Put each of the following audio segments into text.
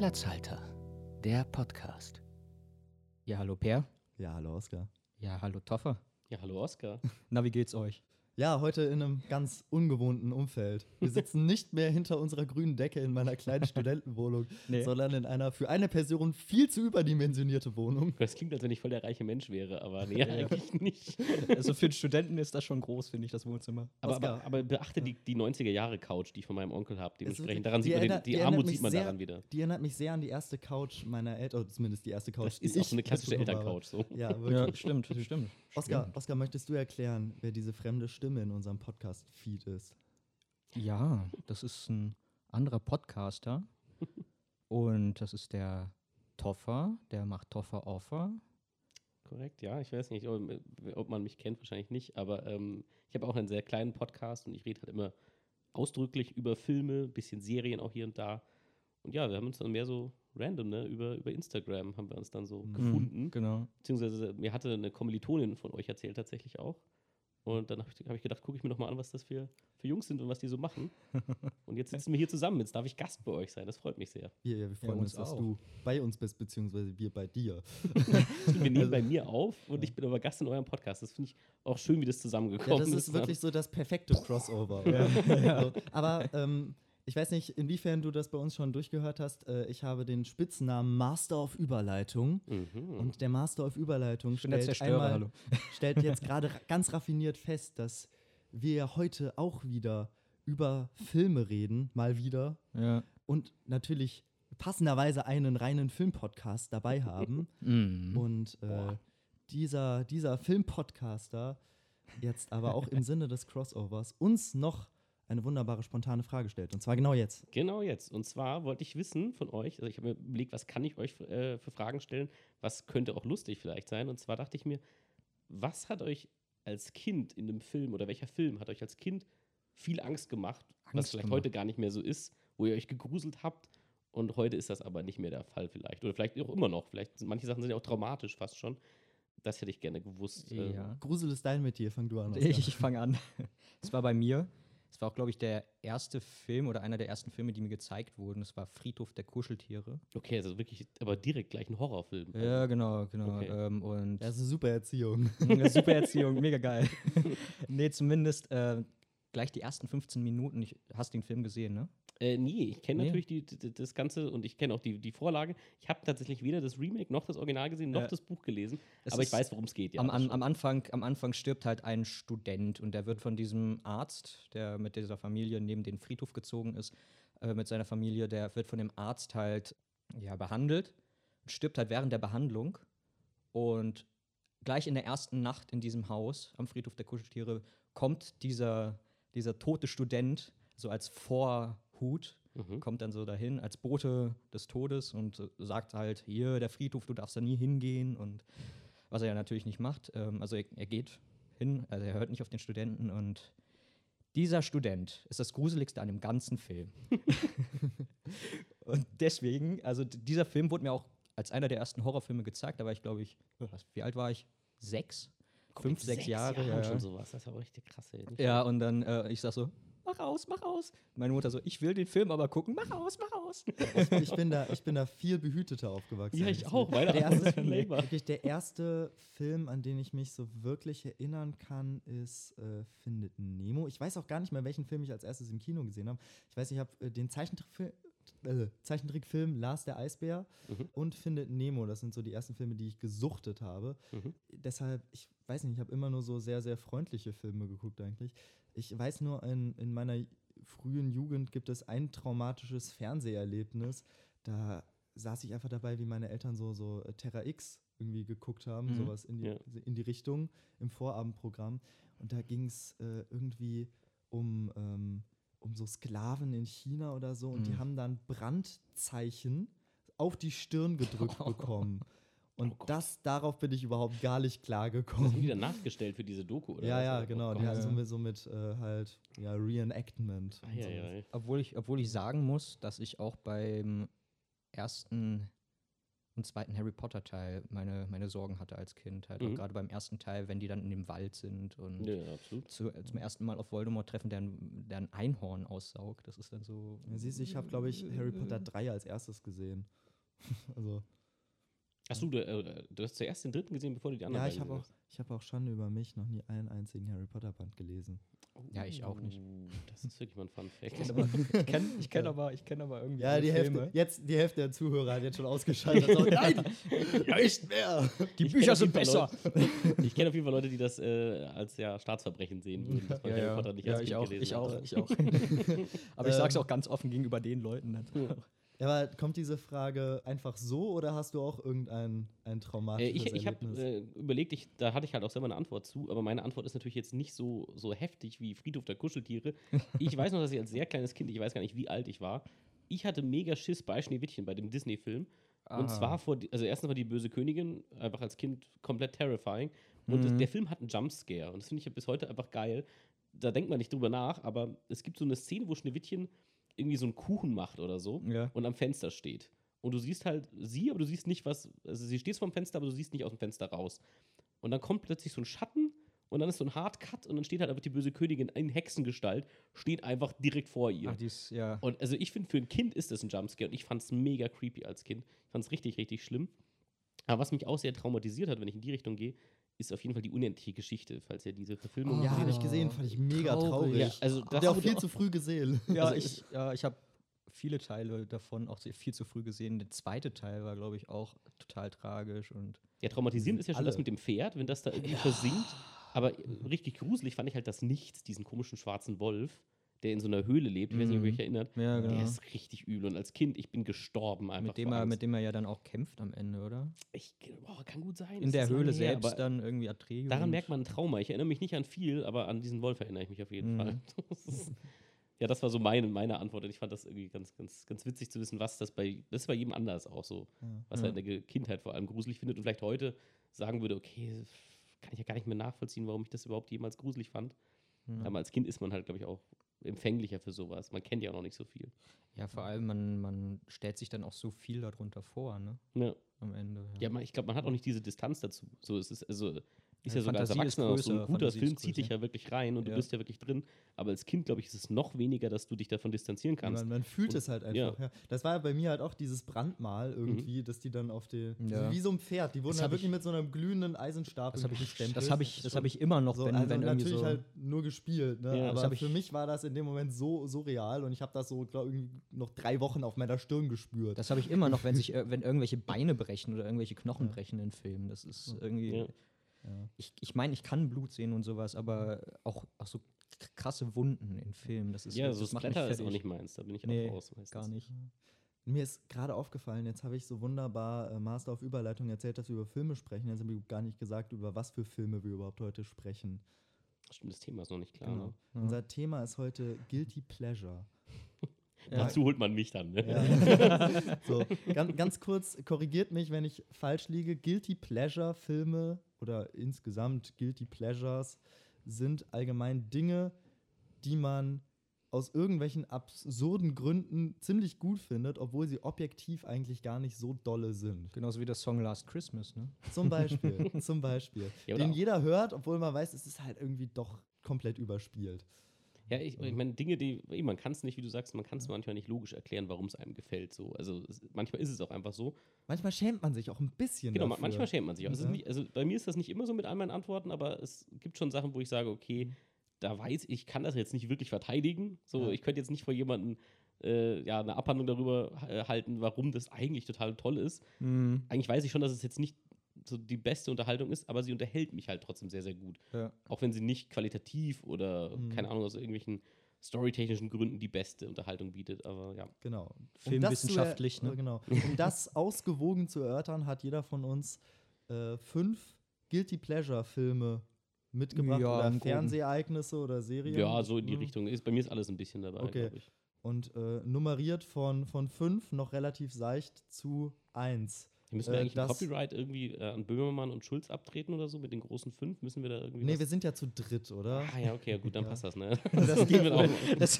Platzhalter, der Podcast. Ja, hallo Per. Ja, hallo Oskar. Ja, hallo Toffer. Ja, hallo Oskar. Na, wie geht's euch? Ja, heute in einem ganz ungewohnten Umfeld. Wir sitzen nicht mehr hinter unserer grünen Decke in meiner kleinen Studentenwohnung, Nee. sondern in einer für eine Person viel zu überdimensionierte Wohnung. Das klingt, als wenn ich voll der reiche Mensch wäre, aber nee, eigentlich nicht. Also für einen Studenten ist das schon groß, finde ich, das Wohnzimmer. Aber, aber, aber beachte die, die 90er-Jahre-Couch, die ich von meinem Onkel habe. Dementsprechend, daran die sieht man den, die, die erinnert Armut mich sieht man sehr- daran wieder. Die erinnert mich sehr an die erste Couch meiner Eltern, oder zumindest die erste Couch. Das die ist auch ich so eine klassische. Elterncouch. So. Ja, Ja, wirklich. stimmt, stimmt. Oskar, Oskar, möchtest du erklären, wer diese fremde Stimme in unserem Podcast-Feed ist? Ja, das ist ein anderer Podcaster. Und das ist der Toffer, der macht Toffer Offer. Korrekt, ja. Ich weiß nicht, ob, ob man mich kennt, wahrscheinlich nicht. Aber ähm, ich habe auch einen sehr kleinen Podcast und ich rede halt immer ausdrücklich über Filme, bisschen Serien auch hier und da. Und ja, wir haben uns dann mehr so random, ne, über, über Instagram haben wir uns dann so gefunden. Genau. Beziehungsweise mir hatte eine Kommilitonin von euch erzählt tatsächlich auch. Und dann habe ich, hab ich gedacht, gucke ich mir doch mal an, was das für, für Jungs sind und was die so machen. Und jetzt sitzen wir hier zusammen. Jetzt darf ich Gast bei euch sein. Das freut mich sehr. Wir, wir freuen uns uns, dass auch. du bei uns bist, beziehungsweise wir bei dir. Wir nehmen bei mir auf und ich bin aber Gast in eurem Podcast. Das finde ich auch schön, wie das Ja, zusammengekommen das ist. ist wirklich so das perfekte Crossover. So, aber ähm, ich weiß nicht, inwiefern du das bei uns schon durchgehört hast. Äh, ich habe den Spitznamen Master of Überleitung. Mhm. Und der Master of Überleitung stellt, Zerstörer, einmal, hallo. stellt jetzt gerade ra- ganz raffiniert fest, dass wir ja heute auch wieder über Filme reden, mal wieder. Ja. Und natürlich passenderweise einen reinen Filmpodcast dabei haben. Mm. Und äh, dieser, dieser Filmpodcaster jetzt aber auch im Sinne des Crossovers uns noch eine wunderbare spontane Frage stellt. Und zwar genau jetzt. Genau jetzt. Und zwar wollte ich wissen von euch, also ich habe mir überlegt, was kann ich euch äh, für Fragen stellen, was könnte auch lustig vielleicht sein. Und zwar dachte ich mir, was hat euch als Kind in einem Film oder welcher Film hat euch als Kind viel Angst gemacht, was Angst vielleicht gemacht. heute gar nicht mehr so ist, wo ihr euch gegruselt habt und heute ist das aber nicht mehr der Fall vielleicht. Oder vielleicht auch immer noch. Vielleicht sind manche Sachen sind ja auch traumatisch fast schon. Das hätte ich gerne gewusst. Ja. Grusel ist dein Metier, fang du an. Oskar. Ich, ich fange an. Es war bei mir. Es war auch, glaube ich, der erste Film oder einer der ersten Filme, die mir gezeigt wurden. Es war Friedhof der Kuscheltiere. Okay, also wirklich, aber direkt gleich ein Horrorfilm. Ja, genau, genau. Okay. Ähm, und Das ist eine super Erziehung. Ja, Super Erziehung, mega geil. nee, zumindest äh, gleich die ersten 15 Minuten. Ich, hast den Film gesehen, ne? Äh, nee, ich kenne Nee. natürlich die, die, das Ganze und ich kenne auch die, die Vorlage. Ich habe tatsächlich weder das Remake noch das Original gesehen, noch Äh, das Buch gelesen. es Aber ich weiß, worum es geht. Ja, am, am, am, Anfang, am Anfang stirbt halt ein Student und der wird von diesem Arzt, der mit dieser Familie neben den Friedhof gezogen ist, äh, mit seiner Familie, der wird von dem Arzt halt ja, behandelt, stirbt halt während der Behandlung und gleich in der ersten Nacht in diesem Haus am Friedhof der Kuscheltiere kommt dieser, dieser tote Student so als Vorhut Mhm. kommt dann so dahin als Bote des Todes und sagt halt, hier, der Friedhof, du darfst da nie hingehen und was er ja natürlich nicht macht. Ähm, also er, er geht hin, also er hört nicht auf den Studenten und dieser Student ist das Gruseligste an dem ganzen Film. und deswegen, also dieser Film wurde mir auch als einer der ersten Horrorfilme gezeigt, da war ich, glaube ich, was, wie alt war ich? Sechs? Fünf, mit sechs, Jahre. Jahren ja, schon sowas. Das ist aber richtig krass. Ey. Ja, und dann, äh, ich sag so, mach aus, mach aus. Meine Mutter so, ich will den Film aber gucken, mach aus, mach aus. Ich bin da, ich bin da viel behüteter aufgewachsen. Ja, ich auch. Meine Der erste, wirklich der erste Film, an den ich mich so wirklich erinnern kann, ist äh, Findet Nemo. Ich weiß auch gar nicht mehr, welchen Film ich als erstes im Kino gesehen habe. Ich weiß, ich habe äh, den Zeichentrickfilm, äh, Zeichentrickfilm Lars der Eisbär Mhm. und Findet Nemo. Das sind so die ersten Filme, die ich gesuchtet habe. Mhm. Deshalb, ich weiß nicht, ich habe immer nur so sehr, sehr freundliche Filme geguckt eigentlich. Ich weiß nur, in, in meiner frühen Jugend gibt es ein traumatisches Fernseherlebnis. Da saß ich einfach dabei, wie meine Eltern so, so Terra X irgendwie geguckt haben, Mhm. sowas in die, Ja. in die Richtung im Vorabendprogramm. Und da ging es äh, irgendwie um, ähm, um so Sklaven in China oder so. Und die Mhm. haben dann Brandzeichen auf die Stirn gedrückt bekommen. Und Oh das, darauf bin ich überhaupt gar nicht Das haben die klargekommen. dann nachgestellt für diese Doku, oder? Ja, was? ja, Oh genau. Gott. Die hatten so Ja. mit, so mit äh, halt, ja, Reenactment. Obwohl ich, obwohl ich sagen muss, dass ich auch beim ersten und zweiten Harry Potter Teil meine, meine Sorgen hatte als Kind. Halt auch Mhm. gerade beim ersten Teil, wenn die dann in dem Wald sind und zu, zum ersten Mal auf Voldemort treffen, der ein, der ein Einhorn aussaugt. Das ist dann so. Ja, siehst du, ich habe, glaube ich, Harry Potter 3 als erstes gesehen. also, Achso, du, äh, du hast zuerst den dritten gesehen, bevor du die anderen ja, ich habe auch, ich hab auch Schande über mich noch nie einen einzigen Harry Potter Band gelesen. hast. Ja, ich auch nicht. Oh, Das ist wirklich mal ein Fun Fact. Ich kenne aber, ich kenn, kenn Ja. aber, ich kenn aber irgendwie. Ja, die Hälfte, Filme. jetzt, die Hälfte der Zuhörer hat jetzt schon ausgeschaltet. So, nein, nicht mehr. Die Ich Bücher sind besser. Leute- Ich kenne auf jeden Fall Leute, die das äh, als ja, Staatsverbrechen sehen würden. dass man Ja, Harry. Potter nicht ja als ich Kind auch, gelesen ich hat. auch, ich auch. aber ich sag's Ähm. auch ganz offen gegenüber den Leuten. Nicht. Ja, aber kommt diese Frage einfach so oder hast du auch irgendein ein Äh, traumatisches ich ich habe Erlebnis? äh, überlegt, ich, da hatte ich halt auch selber eine Antwort zu, aber meine Antwort ist natürlich jetzt nicht so, so heftig wie Friedhof der Kuscheltiere. Ich weiß noch, dass ich als sehr kleines Kind, ich weiß gar nicht, wie alt ich war, ich hatte mega Schiss bei Schneewittchen, bei dem Disney-Film. Und Aha. zwar vor, also erstens war die böse Königin einfach als Kind komplett terrifying. Und das, Mhm. der Film hat einen Jumpscare. Und das finde ich bis heute einfach geil. Da denkt man nicht drüber nach, aber es gibt so eine Szene, wo Schneewittchen irgendwie so einen Kuchen macht oder so Ja. und am Fenster steht. Und du siehst halt sie, aber du siehst nicht, was. Also sie steht vorm Fenster, aber du siehst nicht aus dem Fenster raus. Und dann kommt plötzlich so ein Schatten und dann ist so ein Hardcut und dann steht halt einfach die böse Königin in Hexengestalt, steht einfach direkt vor ihr. Ach, die ist, ja. Und also ich finde, für ein Kind ist das ein Jumpscare und ich fand es mega creepy als Kind. Ich fand es richtig, richtig schlimm. Aber was mich auch sehr traumatisiert hat, wenn ich in die Richtung gehe, ist auf jeden Fall die unendliche Geschichte, falls ihr diese Verfilmung ja, gesehen habe ich gesehen, fand ich mega Traurig. traurig. Ja, also das auch viel zu früh gesehen. Ja, Also ich, ja, ich habe viele Teile davon auch sehr viel zu früh gesehen. Der zweite Teil war, glaube ich, auch total tragisch und Ja, traumatisierend ist ja schon Alle. das mit dem Pferd, wenn das da irgendwie versinkt. Aber äh, richtig gruselig fand ich halt das Nichts, diesen komischen schwarzen Wolf, der in so einer Höhle lebt. Ich weiß nicht, ob ihr Mhm. euch erinnert. ja, genau. Der ist richtig übel. Und als Kind, ich bin gestorben einfach. mit dem, er, mit dem er ja dann auch kämpft am Ende, oder? ich, boah, kann gut sein. In der Höhle selbst dann irgendwie Atreus. Daran merkt man ein Trauma. Ich erinnere mich nicht an viel, aber an diesen Wolf erinnere ich mich auf jeden Mhm. Fall. Das ist- ja, das war so meine, meine Antwort. Und ich fand das irgendwie ganz, ganz, ganz witzig zu wissen, was das bei, das ist bei jedem anders auch so, Ja. was er in der Kindheit vor allem gruselig findet und vielleicht heute sagen würde, okay, kann ich ja gar nicht mehr nachvollziehen, warum ich das überhaupt jemals gruselig fand. Ja. Aber als Kind ist man halt, glaube ich, auch empfänglicher für sowas. Man kennt ja auch noch nicht so viel. Ja, vor allem, man, man stellt sich dann auch so viel darunter vor, ne? Ja, Am Ende. ja man, ich glaube, man hat auch nicht diese Distanz dazu. So, es ist, also, ist Ja, ja, sogar als Erwachsener noch so ein größer, guter Fantasie Film, zieht dich größer. ja wirklich rein und du Ja. bist ja wirklich drin. Aber als Kind, glaube ich, ist es noch weniger, dass du dich davon distanzieren kannst. Man, man fühlt Und- es halt einfach. ja. Ja. Das war ja bei mir halt auch dieses Brandmal irgendwie, dass die dann auf die. Ja. Wie so ein Pferd. Die wurden Das halt wirklich ich- mit so einem glühenden Eisenstab Das habe ich, gestempelt. das hab ich, das hab ich immer noch, so, wenn, also wenn natürlich so. halt nur gespielt, ne? Ja, aber für mich war das in dem Moment so, so real und ich habe das so, glaube ich, noch drei Wochen auf meiner Stirn gespürt. Das habe ich immer noch, wenn sich, äh, wenn irgendwelche Beine brechen oder irgendwelche Knochen brechen in Filmen. Das ist irgendwie. Ja. Ich, ich meine, ich kann Blut sehen und sowas, aber auch, auch so krasse Wunden in Filmen. Das ist ja, das so mich Splatter ist auch nicht meins. Da bin ich Nee, auch raus. meistens. Gar nicht. Mir ist gerade aufgefallen, jetzt habe ich so wunderbar äh, Master auf Überleitung erzählt, dass wir über Filme sprechen. Jetzt haben wir gar nicht gesagt, über was für Filme wir überhaupt heute sprechen. Stimmt, das Thema ist noch nicht klar. Genau. Ne? Ja. Unser Thema ist heute Guilty Pleasure. Ja. Dazu holt man mich dann. Ne? Ja. so, ganz, ganz kurz, korrigiert mich, wenn ich falsch liege. Guilty Pleasure Filme oder insgesamt Guilty Pleasures sind allgemein Dinge, die man aus irgendwelchen absurden Gründen ziemlich gut findet, obwohl sie objektiv eigentlich gar nicht so dolle sind. Genauso wie der Song Last Christmas, ne? Zum Beispiel, zum Beispiel. Ja, den auch- jeder hört, obwohl man weiß, es ist halt irgendwie doch komplett überspielt. Ja, ich, ich meine, Dinge, die, man kann es nicht, wie du sagst, man kann es manchmal nicht logisch erklären, warum es einem gefällt. So. Also es, manchmal ist es auch einfach so. Manchmal schämt man sich auch ein bisschen Genau, dafür. manchmal schämt man sich auch. Ja. nicht, also bei mir ist das nicht immer so mit all meinen Antworten, aber es gibt schon Sachen, wo ich sage, okay, da weiß ich, kann das jetzt nicht wirklich verteidigen. So, Ja. ich könnte jetzt nicht vor jemandem äh, ja, eine Abhandlung darüber äh, halten, warum das eigentlich total toll ist. Mhm. Eigentlich weiß ich schon, dass es jetzt nicht so die beste Unterhaltung ist, aber sie unterhält mich halt trotzdem sehr, sehr gut. Ja. Auch wenn sie nicht qualitativ oder, Mhm. keine Ahnung, aus irgendwelchen storytechnischen Gründen die beste Unterhaltung bietet. Aber ja. Genau. Um Filmwissenschaftlich, er- ne? Genau. Um das ausgewogen zu erörtern, hat jeder von uns äh, fünf Guilty Pleasure Filme mitgebracht Ja, oder. Fernsehereignisse oder Serien. Ja, so in die Mhm. Richtung. Ist, bei mir ist alles ein bisschen dabei, Okay. glaube ich. Und äh, nummeriert von, von fünf noch relativ seicht zu eins. Müssen wir Äh, eigentlich ein das- Copyright irgendwie äh, an Böhmermann und Schulz abtreten oder so mit den großen fünf? Müssen wir da irgendwie. Nee, was- wir sind ja zu dritt, oder? Ah ja, okay, gut, dann Ja. passt das, ne? Das geht auch. Das,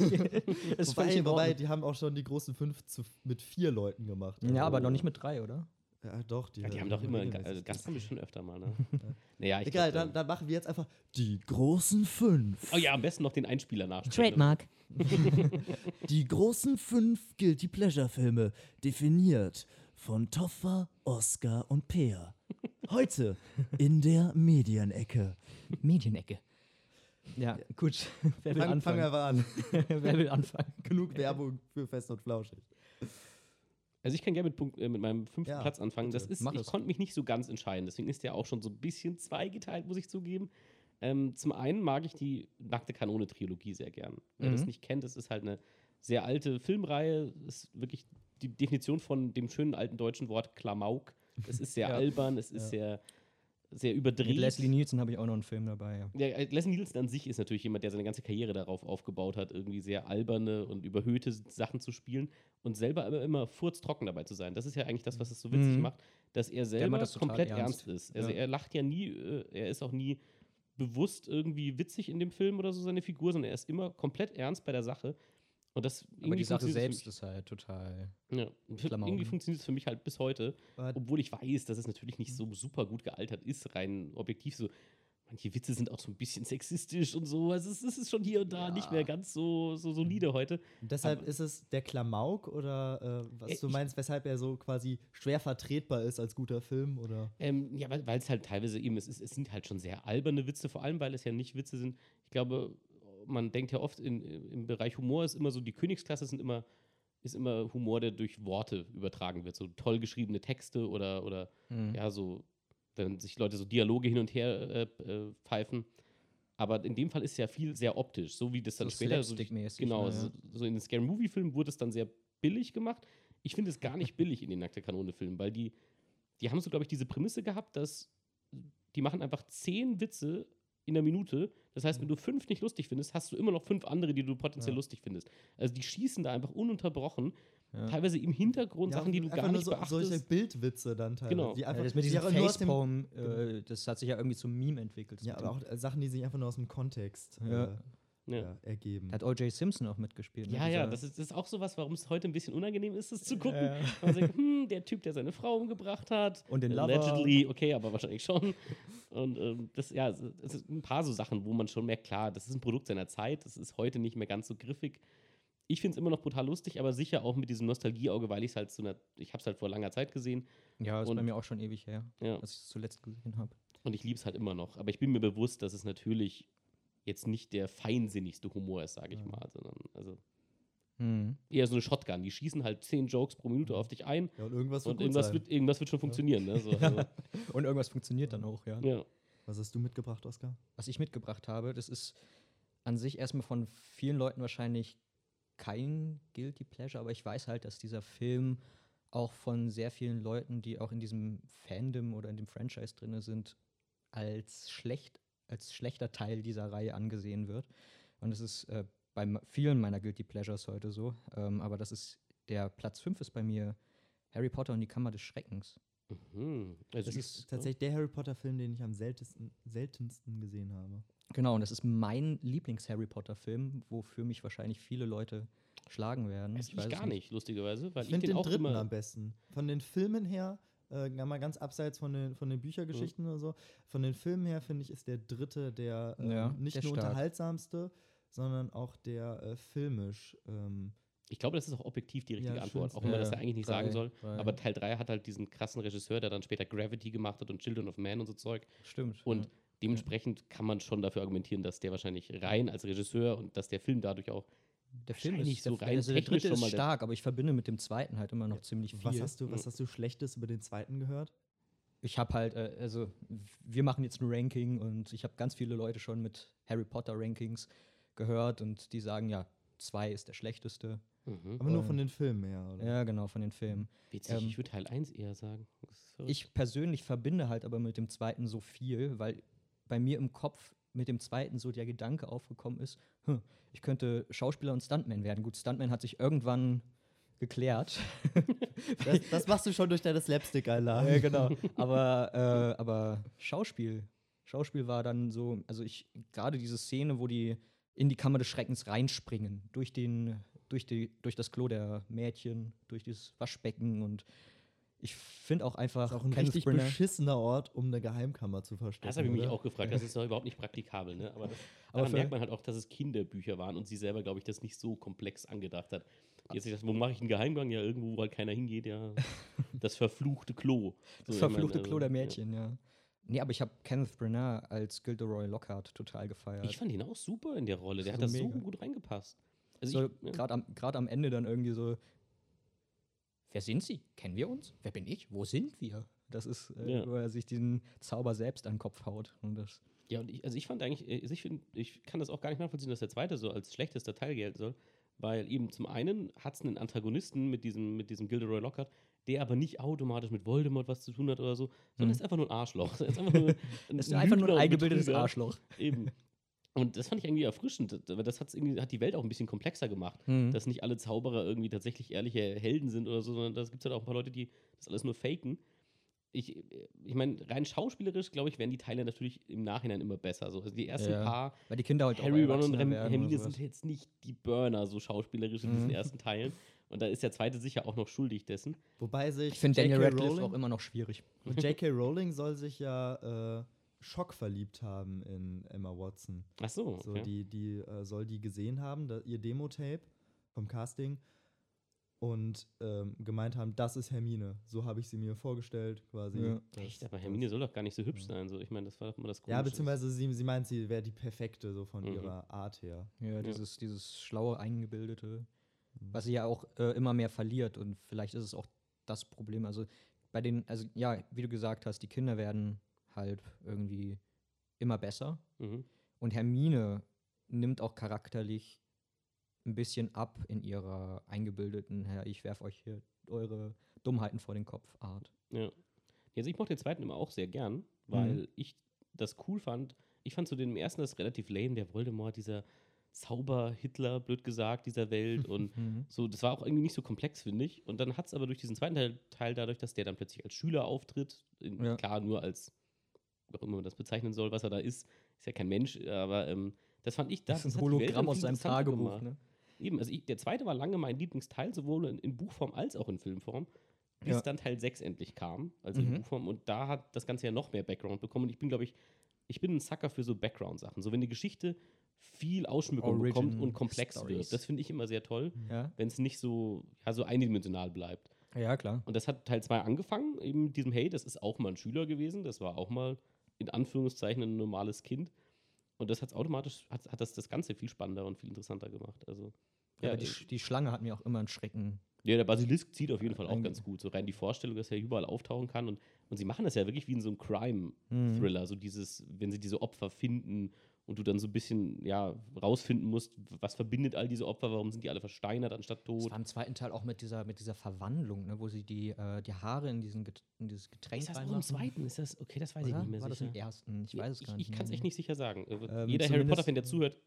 das Wobei, wobei, die haben auch schon die großen fünf zu, mit vier Leuten gemacht. Ja, aber Also- noch nicht mit drei, oder? Ja, doch. Die, Ja, die haben doch immer also Gast haben wir schon öfter mal, ne? Ja. naja, ich Egal, glaub, dann, ähm, dann machen wir jetzt einfach die großen fünf. Oh ja, am besten noch den Einspieler nachspielen. Trademark. Die großen fünf Guilty Pleasure Filme, definiert von Toffer, Oscar und Peer. Heute in der Medienecke. Medienecke. Ja, gut. Wer will Fang, fangen anfangen? wir an. Wer will anfangen? Genug Werbung für Fest und Flauschig. Also ich kann gerne mit, Punkt, äh, mit meinem fünften Ja, Platz anfangen. Das ist, Mach ich konnte mich nicht so ganz entscheiden. Deswegen ist der auch schon so ein bisschen zweigeteilt, muss ich zugeben. Ähm, zum einen mag ich die Nackte Kanone-Trilogie sehr gern. Wer das Mhm. nicht kennt, das ist halt eine sehr alte Filmreihe. Das ist wirklich die Definition von dem schönen alten deutschen Wort Klamauk. Es ist sehr Ja. albern, es ist sehr, sehr überdreht. Mit Leslie Nielsen habe ich auch noch einen Film dabei. Ja. Ja, äh, Leslie Nielsen an sich ist natürlich jemand, der seine ganze Karriere darauf aufgebaut hat, irgendwie sehr alberne und überhöhte Sachen zu spielen und selber immer, immer furztrocken dabei zu sein. Das ist ja eigentlich das, was es so witzig Mhm. macht, dass er selber das komplett ernst. ernst. ist. Also Ja. er lacht ja nie, äh, er ist auch nie bewusst irgendwie witzig in dem Film oder so, seine Figur, sondern er ist immer komplett ernst bei der Sache. Und das Aber die Sache selbst ist halt total. ja, irgendwie funktioniert es für mich halt bis heute, Aber obwohl ich weiß, dass es natürlich nicht so super gut gealtert ist, rein objektiv so. Manche Witze sind auch so ein bisschen sexistisch und so. Also es ist schon hier und da nicht mehr ganz so, so solide heute. Und deshalb Aber- ist es der Klamauk oder äh, was Äh, du meinst, weshalb er so quasi schwer vertretbar ist als guter Film oder Ähm, ja, weil es halt teilweise eben, es, ist, es sind halt schon sehr alberne Witze, vor allem weil es ja nicht Witze sind. Ich glaube, man denkt ja oft in, im Bereich Humor ist immer so, die Königsklasse sind immer, ist immer Humor, der durch Worte übertragen wird. So toll geschriebene Texte oder, oder Mhm. ja, so, wenn sich Leute so Dialoge hin und her äh, äh, pfeifen. Aber in dem Fall ist ja viel sehr optisch, so wie das dann So später so, genau, ne, ja. so, so in den Scary Movie Filmen wurde es dann sehr billig gemacht. Ich finde es gar nicht billig in den Nackte Kanone Filmen, weil die die haben so glaube ich diese Prämisse gehabt, dass die machen einfach zehn Witze in der Minute. Das heißt, wenn du fünf nicht lustig findest, hast du immer noch fünf andere, die du potenziell Ja. lustig findest. Also die schießen da einfach ununterbrochen, Ja. teilweise im Hintergrund Sachen, die du gar nur nicht so, beachtest. solche Bildwitze dann teilweise. Genau. Die Ja, einfach, das mit die diesem Facepalm, äh, das hat sich ja irgendwie zum Meme entwickelt. Ja, aber auch Sachen, die sich einfach nur aus dem Kontext Ja. äh, ja. ja, ergeben. Da hat O.J. Simpson auch mitgespielt. ne? Ja, ja, das ist, das ist auch sowas, warum es heute ein bisschen unangenehm ist, das zu gucken. Ja. Man sagt, hm, der Typ, der seine Frau umgebracht hat. Und den Lover. Allegedly, okay, aber wahrscheinlich schon. Und ähm, das, ja, es es sind ein paar so Sachen, wo man schon merkt, klar, das ist ein Produkt seiner Zeit, das ist heute nicht mehr ganz so griffig. Ich finde es immer noch brutal lustig, aber sicher auch mit diesem Nostalgieauge, weil ich es halt zu einer, ich habe es halt vor langer Zeit gesehen Ja, ist bei Und- mir auch schon ewig her, ja, als ich es zuletzt gesehen habe. und ich liebe es halt immer noch. Aber ich bin mir bewusst, dass es natürlich jetzt nicht der feinsinnigste Humor ist, sage ich Ja. mal, sondern also Mhm. eher so eine Shotgun. Die schießen halt zehn Jokes pro Minute auf dich ein Ja, und irgendwas wird und irgendwas wird, irgendwas wird schon funktionieren. Ne? So, also, Und irgendwas funktioniert dann auch, ja. ja. Was hast du mitgebracht, Oskar? Was ich mitgebracht habe, das ist an sich erstmal von vielen Leuten wahrscheinlich kein Guilty Pleasure, aber ich weiß halt, dass dieser Film auch von sehr vielen Leuten, die auch in diesem Fandom oder in dem Franchise drin sind, als schlecht, als schlechter Teil dieser Reihe angesehen wird. Und es ist äh, bei vielen meiner Guilty Pleasures heute so. Ähm, aber das ist der Platz 5 ist bei mir Harry Potter und die Kammer des Schreckens. Mhm. Also Das ist Tatsächlich der Harry Potter-Film, den ich am seltensten, seltensten gesehen habe. Genau, und das ist mein Lieblings-Harry Potter-Film, wofür mich wahrscheinlich viele Leute schlagen werden. Also ich weiß gar nicht, lustigerweise, weil Ich ich, finde den, den auch dritten immer. am besten. Von den Filmen her, äh, mal ganz abseits von den, von den Büchergeschichten oder so, von den Filmen her finde ich, ist der dritte der äh, Ja, nicht der nur stark. unterhaltsamste, sondern auch der äh, filmisch. Ähm, Ich glaube, das ist auch objektiv die richtige Ja, Antwort, auch wenn man das Ja, ja eigentlich nicht drei, sagen soll. drei. Aber Teil 3 hat halt diesen krassen Regisseur, der dann später Gravity gemacht hat und Children of Man und so Zeug. Stimmt. Und ja. dementsprechend kann man schon dafür argumentieren, dass der wahrscheinlich rein als Regisseur und dass der Film dadurch auch. Der Film ist so der, rein also der dritte schon ist stark, aber ich verbinde mit dem zweiten halt immer noch ziemlich viel. was, hast du, was hast du Schlechtes über den zweiten gehört? ich habe halt, äh, also wir machen jetzt ein Ranking und ich habe ganz viele Leute schon mit Harry Potter Rankings gehört und die sagen, ja, zwei ist der schlechteste. Mhm. Aber nur von den Filmen her, oder? Ja, genau, von den Filmen. Witzig, ähm, ich würde Teil 1 eher sagen. Ich persönlich verbinde halt aber mit dem zweiten so viel, weil bei mir im Kopf mit dem zweiten so der Gedanke aufgekommen ist, hm, ich könnte Schauspieler und Stuntman werden. Gut, Stuntman hat sich irgendwann geklärt. Das, das machst du schon durch deine Slapstick-Einlagen. ja, genau. Aber, äh, aber Schauspiel, Schauspiel war dann so, also ich, gerade diese Szene, wo die in die Kammer des Schreckens reinspringen, durch den, durch die, durch das Klo der Mädchen, durch dieses Waschbecken und ich finde auch einfach Das auch ein richtig Branagh- beschissener Ort, um eine Geheimkammer zu verstecken. Das habe ich mich oder? auch gefragt. Das ist doch überhaupt nicht praktikabel. Ne? Aber das, Aber merkt man halt auch, dass es Kinderbücher waren und sie selber, glaube ich, das nicht so komplex angedacht hat. Die hat sich gedacht, wo mache ich einen Geheimgang? Ja, irgendwo, wo halt keiner hingeht, ja. Das verfluchte Klo. Das So, ich verfluchte meine, Klo der also, ja. Mädchen, ja. Nee, aber ich habe Kenneth Branagh als Gilderoy Lockhart total gefeiert. Ich fand ihn auch super in der Rolle. Der So hat da so gut reingepasst. Also so, ich, gerade am, am Ende dann irgendwie so, wer sind Sie? Kennen wir uns? Wer bin ich? Wo sind wir? Das ist, äh, Ja. wo er sich diesen Zauber selbst an den Kopf haut. Und das, Ja, und ich, also ich fand eigentlich, äh, also ich, find, ich kann das auch gar nicht nachvollziehen, dass der zweite so als schlechtester Teil gelten soll, weil eben zum einen hat es einen Antagonisten mit diesem, mit diesem Gilderoy Lockhart, der aber nicht automatisch mit Voldemort was zu tun hat oder so, sondern Mhm. ist einfach nur ein Arschloch. Ist einfach nur ein, das ist einfach nur Lügner ein und eingebildetes Betrüger. Arschloch. Eben. Und das fand ich irgendwie erfrischend, weil das hat's irgendwie, hat die Welt auch ein bisschen komplexer gemacht. Mhm. Dass nicht alle Zauberer irgendwie tatsächlich ehrliche Helden sind oder so, sondern da gibt es halt auch ein paar Leute, die das alles nur faken. Ich, ich meine, rein schauspielerisch, glaube ich, werden die Teile natürlich im Nachhinein immer besser. So, also die ersten Ja. paar Weil die Kinder halt Harry, auch Ron und Rem Hermine sind jetzt nicht die Burner so schauspielerisch in diesen Mhm. ersten Teilen. Und da ist der zweite sicher auch noch schuldig dessen. Wobei sich Ich finde Daniel J.K. Radcliffe Rowling- auch immer noch schwierig. Und J.K. Rowling soll sich ja äh, Schock verliebt haben in Emma Watson. Ach so, So, okay. die, die äh, soll die gesehen haben, da, ihr Demo-Tape vom Casting und ähm, gemeint haben, das ist Hermine. So habe ich sie mir vorgestellt, quasi. Ja. Das- Echt, aber das- Hermine soll doch gar nicht so hübsch Ja. sein. So. Ich meine, das war doch immer das Ja, Komische. beziehungsweise sie, sie meint, sie wäre die perfekte, so von Mhm. ihrer Art her. Ja, dieses, dieses schlaue, eingebildete, was sie ja auch äh, immer mehr verliert. Und vielleicht ist es auch das Problem. Also bei den, also ja, wie du gesagt hast, die Kinder werden halt irgendwie immer besser. Mhm. Und Hermine nimmt auch charakterlich ein bisschen ab in ihrer eingebildeten, ja, ich werfe euch hier eure Dummheiten vor den Kopf Art. Ja. Also ich mochte den zweiten immer auch sehr gern, weil Mhm. ich das cool fand. Ich fand zu dem ersten das relativ lame, der Voldemort, dieser Zauber-Hitler, blöd gesagt, dieser Welt. und so, das war auch irgendwie nicht so komplex, finde ich. Und dann hat es aber durch diesen zweiten Teil, Teil dadurch, dass der dann plötzlich als Schüler auftritt, in, Ja. klar nur als, auch immer man das bezeichnen soll, was er da ist, ist ja kein Mensch, aber ähm, das fand ich, Das das, ist ein Hologramm aus seinem Tagebuch. gemacht. Ne? Eben, also ich, der zweite war lange mein Lieblingsteil, sowohl in, in Buchform als auch in Filmform, bis Ja. dann Teil 6 endlich kam, also in Mhm. Buchform. Und da hat das Ganze ja noch mehr Background bekommen. Und ich bin, glaube ich, ich bin ein Sucker für so Background-Sachen. So, wenn die Geschichte viel Ausschmückung bekommt Origin und komplex Stories. wird. Das finde ich immer sehr toll, Ja. wenn es nicht so, ja, so eindimensional bleibt. ja, klar. Und das hat Teil 2 angefangen, eben mit diesem, hey, das ist auch mal ein Schüler gewesen, das war auch mal in Anführungszeichen ein normales Kind. Und das hat automatisch, hat, hat das das Ganze viel spannender und viel interessanter gemacht. Also, Ja, aber die, äh, die Schlange hat mir auch immer einen Schrecken. ja, der Basilisk zieht auf jeden Fall auch ganz gut. So rein die Vorstellung, dass er überall auftauchen kann. Und, und sie machen das ja wirklich wie in so einem Mhm. Crime-Thriller. So dieses, wenn sie diese Opfer finden und du dann so ein bisschen, ja, rausfinden musst, was verbindet all diese Opfer, warum sind die alle versteinert anstatt Das tot. war im zweiten Teil auch mit dieser, mit dieser Verwandlung, ne, wo sie die, äh, die Haare in, diesen Get in dieses Getränk Ist das auch im zweiten? Ist das, okay, das weiß ich Oder? nicht mehr War das sicher. im ersten? Ich weiß es gar ich, nicht. Ich kann es echt nicht sicher sagen. Äh, Ähm, Jeder Harry Potter-Fan, der zuhört,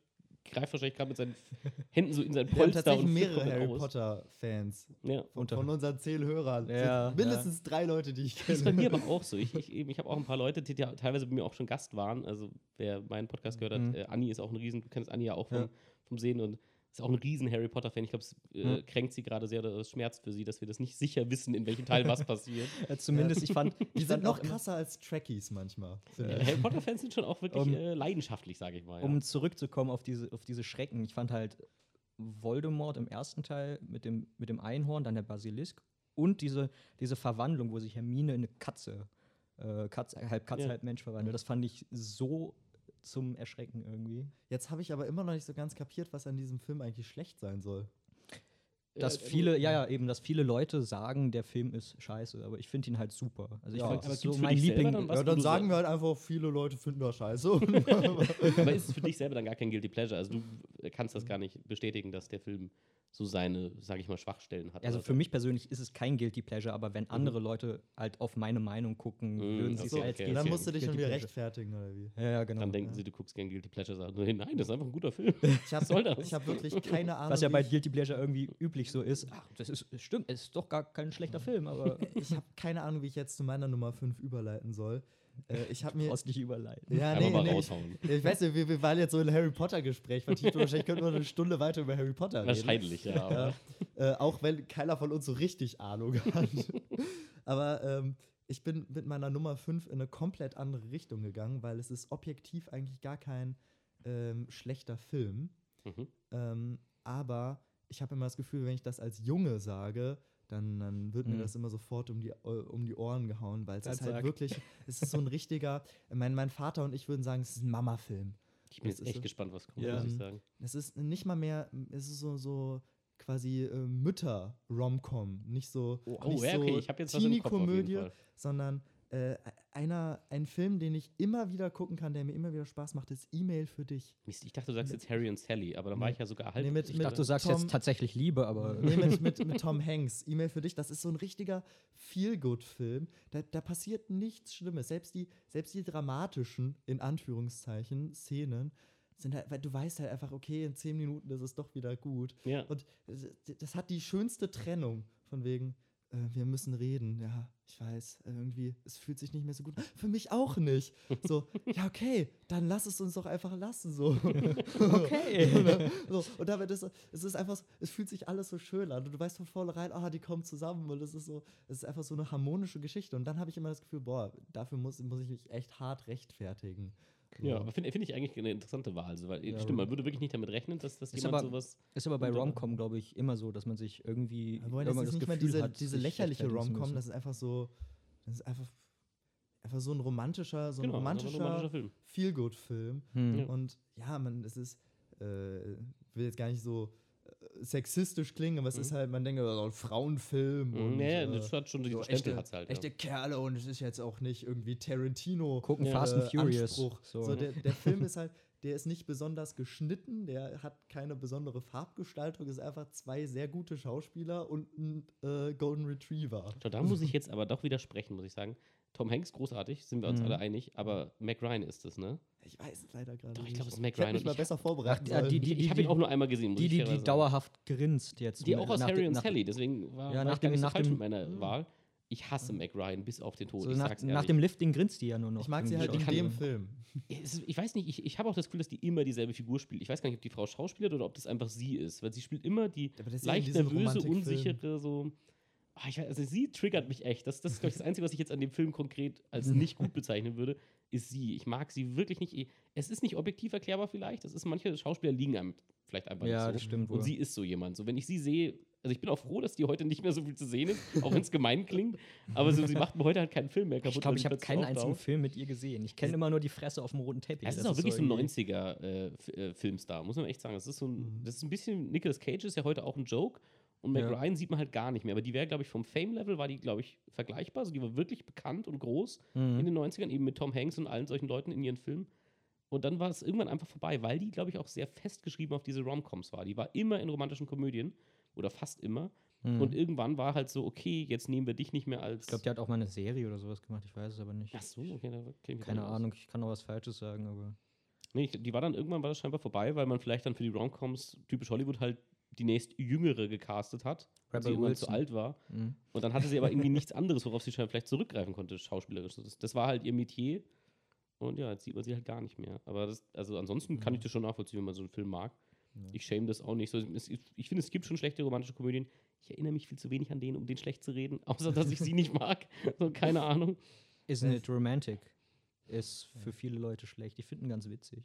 greift wahrscheinlich gerade mit seinen Händen so in sein Wir haben Polster tatsächlich und mehrere Harry. Potter-Fans. Ja. Von, von unseren zehn Hörern. Ja, Sind ja. mindestens drei Leute, die ich Das kenne. ist bei mir aber auch so. Ich, ich, ich habe auch ein paar Leute, die ja teilweise bei mir auch schon Gast waren. Also wer meinen Podcast gehört hat, Mhm. äh, Anni ist auch ein Riesen, du kennst Anni ja auch vom, Ja. vom Sehen und ist auch ein riesen Harry Potter-Fan. Ich glaube, es äh, Mhm. kränkt sie gerade sehr oder es schmerzt für sie, dass wir das nicht sicher wissen, in welchem Teil was passiert. Äh, zumindest, ich fand. Die ich sind noch krasser als Trekkies manchmal. Ja, ich. Harry Potter-Fans sind schon auch wirklich Um- äh, leidenschaftlich, sage ich mal. Ja. Um zurückzukommen auf diese, auf diese Schrecken. Ich fand halt Voldemort im ersten Teil mit dem, mit dem Einhorn, dann der Basilisk und diese, diese Verwandlung, wo sich Hermine in eine Katze, äh, Katze halb Katze, Ja. halb Mensch verwandelt. Das fand ich so zum Erschrecken irgendwie. Jetzt habe ich aber immer noch nicht so ganz kapiert, was an diesem Film eigentlich schlecht sein soll. Dass Äh, viele, ja, ja, eben, dass viele Leute sagen, der Film ist scheiße, aber ich finde ihn halt super. Also ich Ja, find, aber das ist gibt's so mein Liebling. dann ja, dann sagen sa- wir halt einfach, viele Leute finden das scheiße. Aber ist es für dich selber dann gar kein Guilty Pleasure? Also du kannst das gar nicht bestätigen, dass der Film so seine, sage ich mal, Schwachstellen hat. Also für so. mich persönlich ist es kein Guilty Pleasure, aber wenn andere Leute halt auf meine Meinung gucken, Mhm, würden sie es so, als okay, Guilty dann musst du dich schon wieder rechtfertigen, oder wie? Ja, ja, genau. Dann denken ja. sie, du guckst gern Guilty Pleasure Sachen. Nein, das ist einfach ein guter Film. Ich habe soll das? hab wirklich keine Ahnung. Was ja bei Guilty Pleasure irgendwie üblich so ist. Ach, das ist stimmt, es ist doch gar kein schlechter Film, aber ich habe keine Ahnung, wie ich jetzt zu meiner Nummer 5 überleiten soll. Äh, ich habe du mir. brauchst nicht überleiten. Ja, nee, mal nee, ich, raushauen. ich weiß nicht, wir, wir waren jetzt so in Harry Potter-Gespräch vertieft. Wahrscheinlich könnten wir eine Stunde weiter über Harry Potter reden. Wahrscheinlich, ja. Aber Ja, äh, auch wenn keiner von uns so richtig Ahnung hat. Aber ähm, ich bin mit meiner Nummer 5 in eine komplett andere Richtung gegangen, weil es ist objektiv eigentlich gar kein ähm, schlechter Film. Mhm. Ähm, aber ich habe immer das Gefühl, wenn ich das als Junge sage, dann, dann wird mir Mhm. das immer sofort um die, äh, um die Ohren gehauen, weil es ist halt sag. wirklich, es ist so ein richtiger, mein, mein Vater und ich würden sagen, es ist ein Mama-Film. Ich bin Das jetzt echt so- gespannt, was kommt, Ja. muss ich sagen. Es ist nicht mal mehr, es ist so, so quasi äh, Mütter-Romcom, nicht so, Oh, nicht so okay, ich habe jetzt Teenie-Komödie, sondern äh, einer, ein Film, den ich immer wieder gucken kann, der mir immer wieder Spaß macht, ist E-Mail für dich. Mist, ich dachte, du sagst jetzt Harry und Sally, aber dann war ich ja sogar halb. Nee, mit- Ich mit- dachte, du sagst Tom- jetzt tatsächlich Liebe, aber. Nee, mit, mit, mit Tom Hanks. E-Mail für dich, das ist so ein richtiger Feel-Good-Film. Da, da passiert nichts Schlimmes. Selbst die, selbst die dramatischen, in Anführungszeichen, Szenen sind halt, weil du weißt halt einfach, okay, in zehn Minuten ist es doch wieder gut. ja. Und das- das hat die schönste Trennung von wegen, äh, wir müssen reden. Ja, ich weiß, irgendwie, es fühlt sich nicht mehr so gut. Für mich auch nicht. So, ja, okay, dann lass es uns doch einfach lassen. So. Okay. so, und damit ist es ist einfach, es fühlt sich alles so schön an. Und du weißt von vornherein, ah, die kommen zusammen und es ist so, es ist einfach so eine harmonische Geschichte. Und dann habe ich immer das Gefühl, boah, dafür muss, muss ich mich echt hart rechtfertigen. Ja, aber finde find ich eigentlich eine interessante Wahl, so, weil Ja, stimmt, man aber- würde wirklich nicht damit rechnen, dass, dass Ist jemand aber- sowas. Ist aber bei. Romcom, glaube ich, immer so, dass man sich irgendwie. Ja, Wobei, das ist nicht mal Gefühl diese, hat, diese lächerliche Rom-Com, das ist einfach so, das ist einfach, einfach so ein romantischer, so ein Genau, aber ein romantischer, romantischer Film. Feel-Good-Film. Hm. Ja. Und ja, man, es ist, äh, will jetzt gar nicht so sexistisch klingen, aber es Mhm. ist halt, man denkt, oh, ein Frauenfilm. Und, Nee, äh, das hat schon, so diesen Stempel echte, halt. echte ja. Kerle und es ist jetzt auch nicht irgendwie Tarantino. Gucken Ja. Fast and äh, Furious. Anspruch. So. So, der, der Film ist halt, der ist nicht besonders geschnitten, der hat keine besondere Farbgestaltung, ist einfach zwei sehr gute Schauspieler und ein äh, Golden Retriever. So, da muss ich jetzt aber doch widersprechen, muss ich sagen. Tom Hanks, großartig, sind wir uns Mhm. alle einig, aber Mac Ryan ist es, ne? Ich weiß es leider gerade Doch, ich glaube, es ist Mac Ich Ryan. mich und mal ich- besser vorbereiten Ach, ja, die- Ich, die- ich habe ihn auch nur einmal gesehen. muss Die, ich die, die dauerhaft grinst jetzt. Die auch aus Harry und Sally, deswegen war, Ja, war nach ich gar dem- nicht so nach falsch dem- mit meiner Wahl. Ich hasse Mac Ryan bis auf den Tod. So ich nach, sag's nach dem Lifting grinst die ja nur noch. Ich mag sie halt in dem Film. Ich weiß nicht, ich, ich habe auch das Gefühl, dass die immer dieselbe Figur spielt. Ich weiß gar nicht, ob die Frau schauspielert oder ob das einfach sie ist, weil sie spielt immer die leicht nervöse, unsichere, so. Ah, also sie triggert mich echt. Das, das ist, glaube ich, das Einzige, was ich jetzt an dem Film konkret als Mhm. nicht gut bezeichnen würde, ist sie. Ich mag sie wirklich nicht. Es ist nicht objektiv erklärbar vielleicht. Das ist, manche Schauspieler liegen einem vielleicht einfach Ja, nicht das so. stimmt wohl. Und sie ist so jemand. So, wenn ich sie sehe, also ich bin auch froh, dass die heute nicht mehr so viel zu sehen ist, auch wenn es gemein klingt. Aber so, sie macht mir heute halt keinen Film mehr kaputt. ich glaube, ich habe keinen einzigen. Film mit ihr gesehen. Ich kenne immer nur die Fresse auf dem roten Teppich. Es ist Das auch wirklich so ein irgendwie- 90er äh, äh, Filmstar, muss man echt sagen. Das ist so ein, Mhm. das ist ein bisschen, Nicolas Cage ist ja heute auch ein Joke und Mac Ja. Ryan sieht man halt gar nicht mehr. Aber die wäre, glaube ich, vom Fame-Level war die, glaube ich, vergleichbar. Also die war wirklich bekannt und groß in Mhm. den 90ern, eben mit Tom Hanks und allen solchen Leuten in ihren Filmen. Und dann war es irgendwann einfach vorbei, weil die, glaube ich, auch sehr festgeschrieben auf diese Romcoms war. Die war immer in romantischen Komödien oder fast immer. Mhm. Und irgendwann war halt so, okay, jetzt nehmen wir dich nicht mehr als. Ich glaube, die hat auch mal eine Serie oder sowas gemacht, ich weiß es aber nicht. Ach so, okay, da ich Keine nicht aus. Ahnung, ich kann auch was Falsches sagen, aber. Nee, ich, die war dann irgendwann war das scheinbar vorbei, weil man vielleicht dann für die Romcoms typisch Hollywood halt die nächst jüngere gecastet hat, weil sie irgendwann zu alt war. Mhm. Und dann hatte sie aber irgendwie nichts anderes, worauf sie vielleicht zurückgreifen konnte, schauspielerisch. Das, das war halt ihr Metier. Und ja, jetzt sieht man sie halt gar nicht mehr. Aber das, also ansonsten kann ich das schon nachvollziehen, wenn man so einen Film mag. Ja. Ich shame das auch nicht. So, es, ich ich finde, es gibt schon schlechte romantische Komödien. Ich erinnere mich viel zu wenig an denen, um den schlecht zu reden, außer dass ich sie nicht mag. So, keine Ahnung. Isn't it romantic? Ist für viele Leute schlecht. Ich finde ihn ganz witzig.